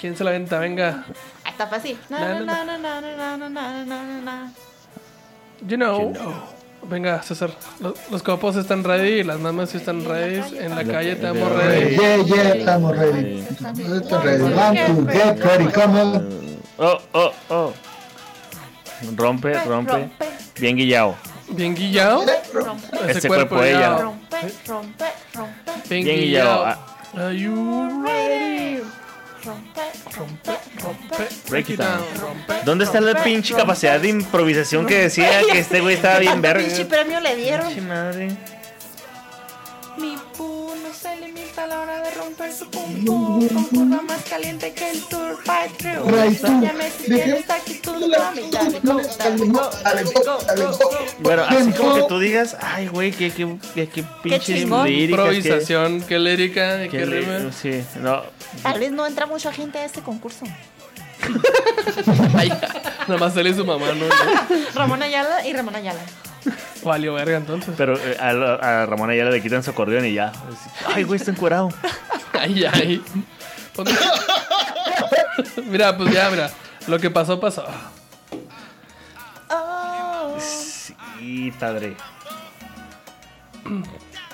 ¿Quién se la venta? Venga. Está fácil. You know. Venga, César. Los, los, copos están ready, las mamás están ready. En la calle estamos ready. Yeah, yeah, estamos ready. Estamos ready. One, two, get ready, come on. Oh, oh, oh. Rompe, rompe. Bien guillado. Bien guillado. Ese, cuerpo, de ella. Rompe, rompe, rompe. Bien, guillado. Ah. Are you ready? Rompe, Rompe, rompe. Break it down. ¿Dónde está la pinche capacidad de improvisación que decía que este güey estaba bien verga? pinche premio le dieron. Pinche madre. Mi pu no se limita a la hora de romper su pum pum. Con curva más caliente que el tour by through. Right, tú. Enséñame si tienes actitud, go. go. Bueno, así como que tú digas, ay, güey, qué, qué, qué, qué pinche lírica. qué- Improvisación, qué lírica, qué rima. Sí, no. Tal vez no entra mucha gente a este concurso. Nada más él y su mamá, ¿no? Ramón Ayala y Ramón Ayala. Valió verga entonces. Pero eh, a, a Ramón ya le quitan su acordeón y ya. Ay, güey, está encuerado. Ay, ay. Mira, pues ya, mira. Lo que pasó, pasó. Oh. Sí, padre.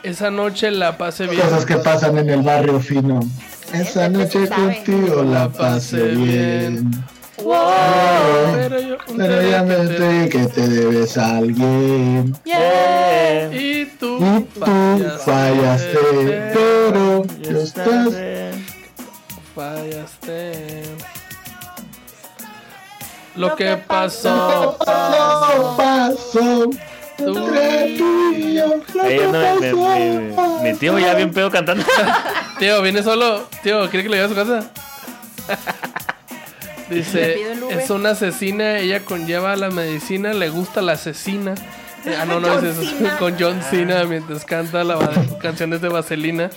Esa noche la pasé bien. Cosas que pasan en el barrio fino. Esa noche contigo la pasé bien. Pero yo Pero ya me te- sé que te debes a alguien. Yeah. Y tú, Y tú fallaste, pero Ya yo está estás. fallaste. Lo que pasó, Pasó, pasó. Entre tú y yo, lo que mi, pasó, tío ya bien pedo cantando. Tío, viene solo. Tío, ¿quiere que le lleve a su casa? Dice, es una asesina, ella conlleva la medicina, le gusta la asesina. Ah, no, no John es eso. Cena. Con John Cena mientras canta la canciones de Vaselina.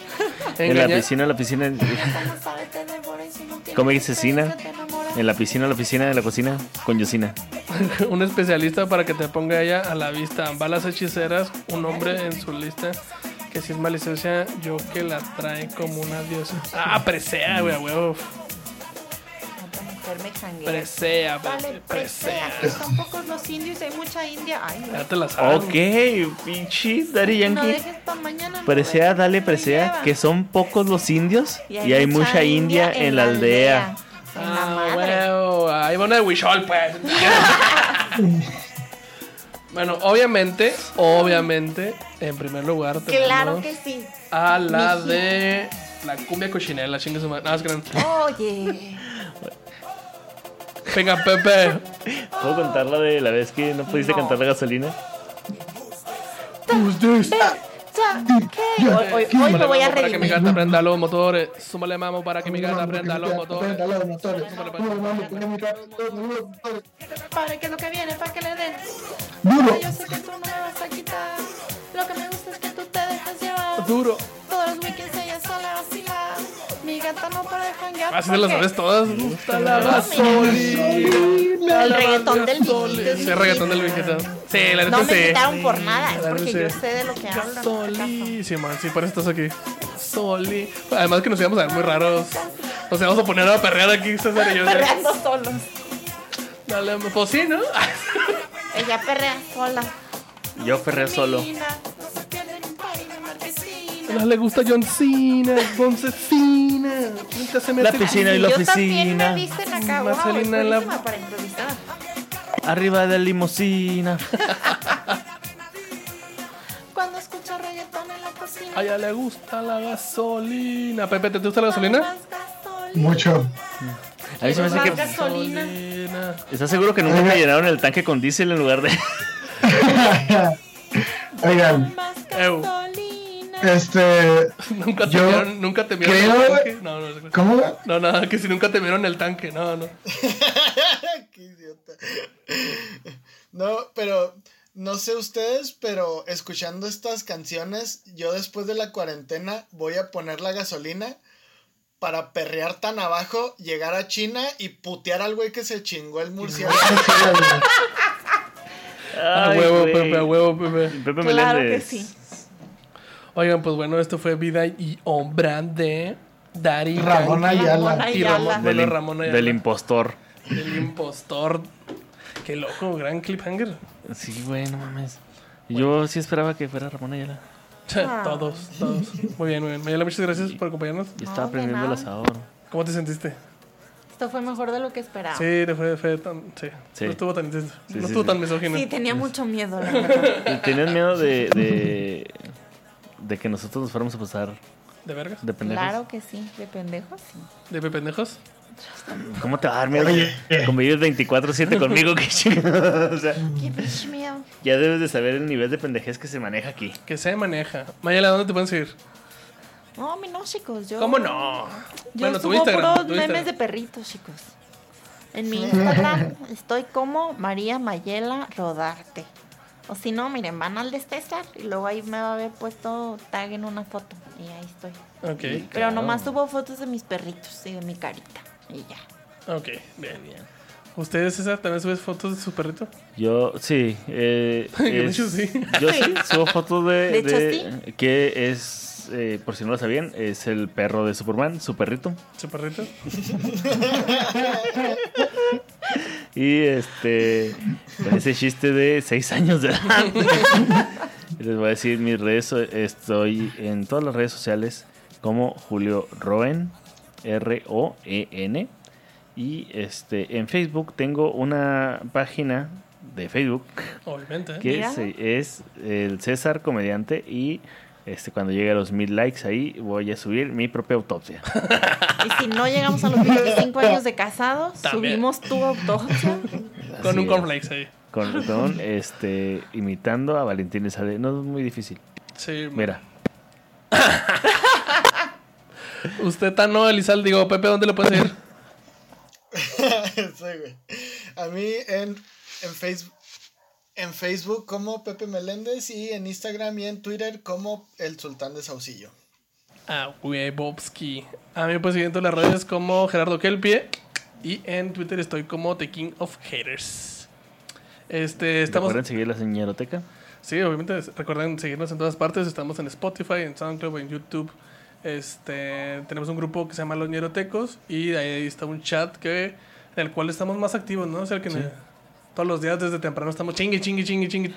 En la piscina, la piscina. Que te enamora. En la piscina, la piscina, en la cocina. Con Yosina. un especialista para que te ponga ella a la vista. Balas hechiceras, un hombre en su lista. Que si es maliciosa, yo que la trae como una diosa. Ah, presea, güey, a huevo. Otra mujer me janguea. Presea, Dale, pre- presea. presea. que Son pocos los indios y hay mucha india. Ay, Ya te la sabes. Ok, pinche Daddy no Yankee. dejes pa' mañana. no Presea, dale, presea, que son pocos los indios y hay, mucha india en la aldea. En la Ah, madre. huevo. Ahí va una de Wishol, pues. bueno, obviamente, obviamente, en primer lugar Claro tenemos que sí. a la de la cumbia cochinela, chingue su madre. No, no. Oye. Venga, Pepe. ¿Puedo contar la de la vez que no pudiste No. cantar la gasolina? Who's? ¿Qué? Hoy, hoy- hoy me voy a Para que mi gata prenda los motores. Súmale mamo para que mi gata prenda los motores. Que lo que viene para que le den. Duro. Yo sé que tú no me vas a quitar. Lo que me gusta es que tú te dejas llevar. Duro. Todos los weekends ella sola vacila. No para de janguear. Así te las sabes todas. Gusta la El reggaetón del gasolina. Sí, reggaetón del viejito. Sí, la neta No me sí. quitaron por nada, es La porque yo sí. sé de lo que hablo. en este caso. Solísima, sí, por eso estás aquí. Soli. Además que nos íbamos a ver muy raros. Nos íbamos a poner a perrear aquí, César y yo. Perreando solos. Dale, pues sí, ¿no? Ella perrea sola. Yo ferré solo. No le gusta John Cena, John Cena. Nunca se mete La piscina y la Yo también me oficina. dicen acá, wow, es en la- para improvisar. Arriba de la limusina. Cuando escucho reggaetón en la cocina. A ella le gusta la gasolina. Pepe, ¿te gusta la gasolina? Mucho. A mí se me hace que. gasolina. ¿Estás seguro que nunca me llenaron el tanque con diésel en lugar de.? Oigan, Más Ew. gasolina. Este. Nunca te Yo vieron, nunca te vieron creo- el tanque. No, no, no. ¿Cómo? No, nada, que si nunca te vieron el tanque. No, no. Qué idiota. No, pero no sé ustedes, pero escuchando estas canciones, yo después de la cuarentena voy a poner la gasolina para perrear tan abajo, llegar a China y putear al güey que se chingó el murciélago. A huevo. Pepe, a huevo, Pepe. Pepe Claro que sí. Oigan, pues bueno, esto fue Vida y Obra de Dari Ramón. Ayala. Y Ramón, Ayala. Del, bueno, Ramón Ayala. del impostor. Del impostor. Qué loco, gran cliffhanger. Sí, güey, no mames. Yo sí esperaba que fuera Ramón Ayala. Ah. todos, todos. Muy bien, muy bien. Mayela, muchas gracias por acompañarnos. Yo estaba de prendiendo el asador. ¿Cómo te sentiste? Esto fue mejor de lo que esperaba. Sí, fue, fue tan. Sí. Sí. No estuvo tan intenso. Sí, no sí, estuvo sí. tan misógino. Sí, tenía mucho miedo, la verdad. ¿Y ¿Tenías miedo de, de, de que nosotros nos fuéramos a pasar ¿De vergas? de pendejos? Claro que sí, de pendejos, sí. ¿De pendejos? ¿Cómo te va a dar miedo convivir 24-7 conmigo? Qué chingado. O sea, Qué pinche miedo. ya debes de saber el nivel de pendejez que se maneja aquí. Que se maneja. Mayela, ¿dónde te pueden seguir? No, a mí no, chicos. Yo, ¿Cómo no? Yo bueno, tu subo Instagram. puros tu memes Instagram. de perritos, chicos. En mi Instagram estoy como María Mayela Rodarte. O si no, miren, van al de César y luego ahí me va a haber puesto tag en una foto. Y ahí estoy. Ok, Pero Claro. nomás subo fotos de mis perritos y de mi carita. Y ya. ok, bien, bien. ¿Ustedes, César, también subes fotos de su perrito? Yo, sí. Eh, De es- hecho, sí. Yo sí subo fotos de, De hecho, de- que es, eh, por si no lo sabían, es el perro de Superman, su perrito. ¿Su perrito? Y este, con ese chiste de 6 años de edad. Les voy a decir mis redes, estoy en todas las redes sociales como Julio Roen, R-O-E-N. Y este, en Facebook tengo una página de Facebook Obviamente. que Mira. se- es el César Comediante y este cuando llegue a los mil likes ahí voy a subir mi propia autopsia. Y si no llegamos a los 25 años de casados, También. subimos tu autopsia. Con Así un es. cornflakes ahí. Con, con, este imitando a Valentín Elizalde. No es muy difícil. Sí. Mira, Usted, Tano, Elizalde, digo, Pepe, ¿dónde lo pueden seguir? Sí, güey. A mí en, en, Facebook, en Facebook como Pepe Meléndez y en Instagram y en Twitter como el Sultán de Saucillo. Ah, Bobski. A mí me pueden seguir en todas las redes como Gerardo Kelpie. Y en Twitter estoy como The King of Haters. Este, estamos. ¿recuerdan seguir la señoroteca? Sí, obviamente recuerden seguirnos en todas partes. Estamos en Spotify, en SoundCloud, en YouTube. Este, tenemos un grupo que se llama Los Ñerotecos y ahí está un chat que en el cual estamos más activos, ¿no? O sea, que ne- todos los días desde temprano estamos chingue, chingue, chingue, chingue.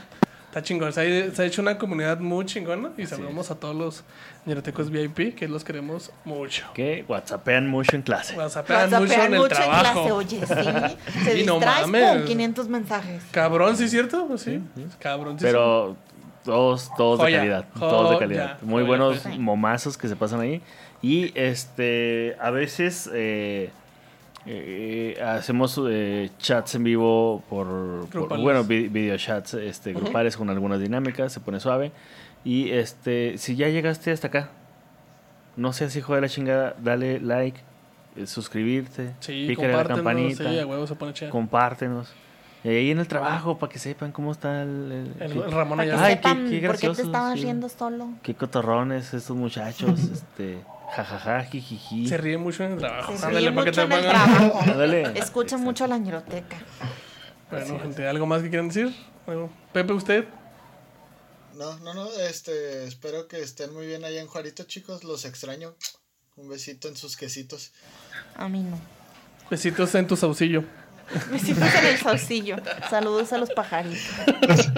Está chingón. Se ha, se ha hecho una comunidad muy chingona y saludamos a todos los Ñerotecos VIP que los queremos mucho. Que whatsappean mucho en clase. WhatsAppean mucho en el mucho en trabajo. clase, oye, sí. Se Y no mames. con 500 mensajes. Cabrón, ¿sí es cierto? Pues sí. Cabrón, sí. Pero todos, todos Joya, de calidad. Todos de calidad. Muy joya, buenos pues. momazos que se pasan ahí. Y este, a veces, eh, Eh, hacemos eh, chats en vivo por, por- Grupales. bueno, vi- video chats este, grupales con algunas dinámicas, se pone suave. Y este, si ya llegaste hasta acá, no seas hijo de la chingada, dale like, eh, suscribirte, Sí, pícale la campanita, Sí, a huevo se pone chido. compártenos. Y ahí en el trabajo, para que sepan cómo está el... el- El, Ramón allá. Ay, sepan qué- qué por qué te gracioso, estabas sí. riendo solo. qué cotorrones estos muchachos, este, jajaja, jijiji. Se ríe mucho en el trabajo. Se Ándale, que mucho te en el pongan. trabajo. Ándale. Escucha mucho la ñeroteca. Bueno, gente, ¿algo más que quieran decir? Bueno, Pepe, usted. No, no, no, este, espero que estén muy bien allá en Juarito, chicos, los extraño. Un besito en sus quesitos. A mí no. Besitos en tu saucillo. Besitos en el saucillo. Saludos a los pajaritos.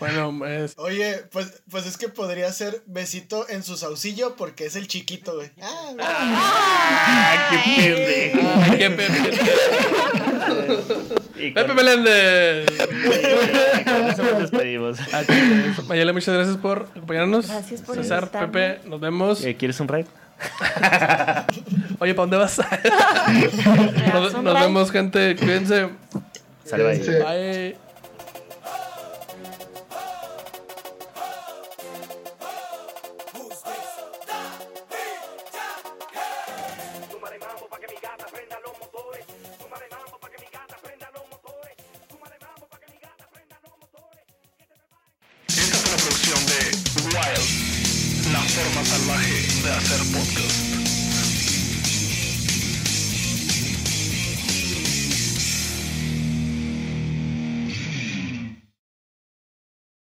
Bueno, es. Oye, pues, pues es que podría ser besito en su saucillo porque es el chiquito, güey. Ah, qué pendejo. Ay, qué Pepe. Y Pepe Meléndez. nos despedimos. Mayela, muchas gracias por acompañarnos. Gracias por César. Pepe, nos vemos. Eh, ¿Quieres un raid? Oye, ¿para dónde vas? ¿Me das nos vemos, gente. Cuídense. Sale, bye.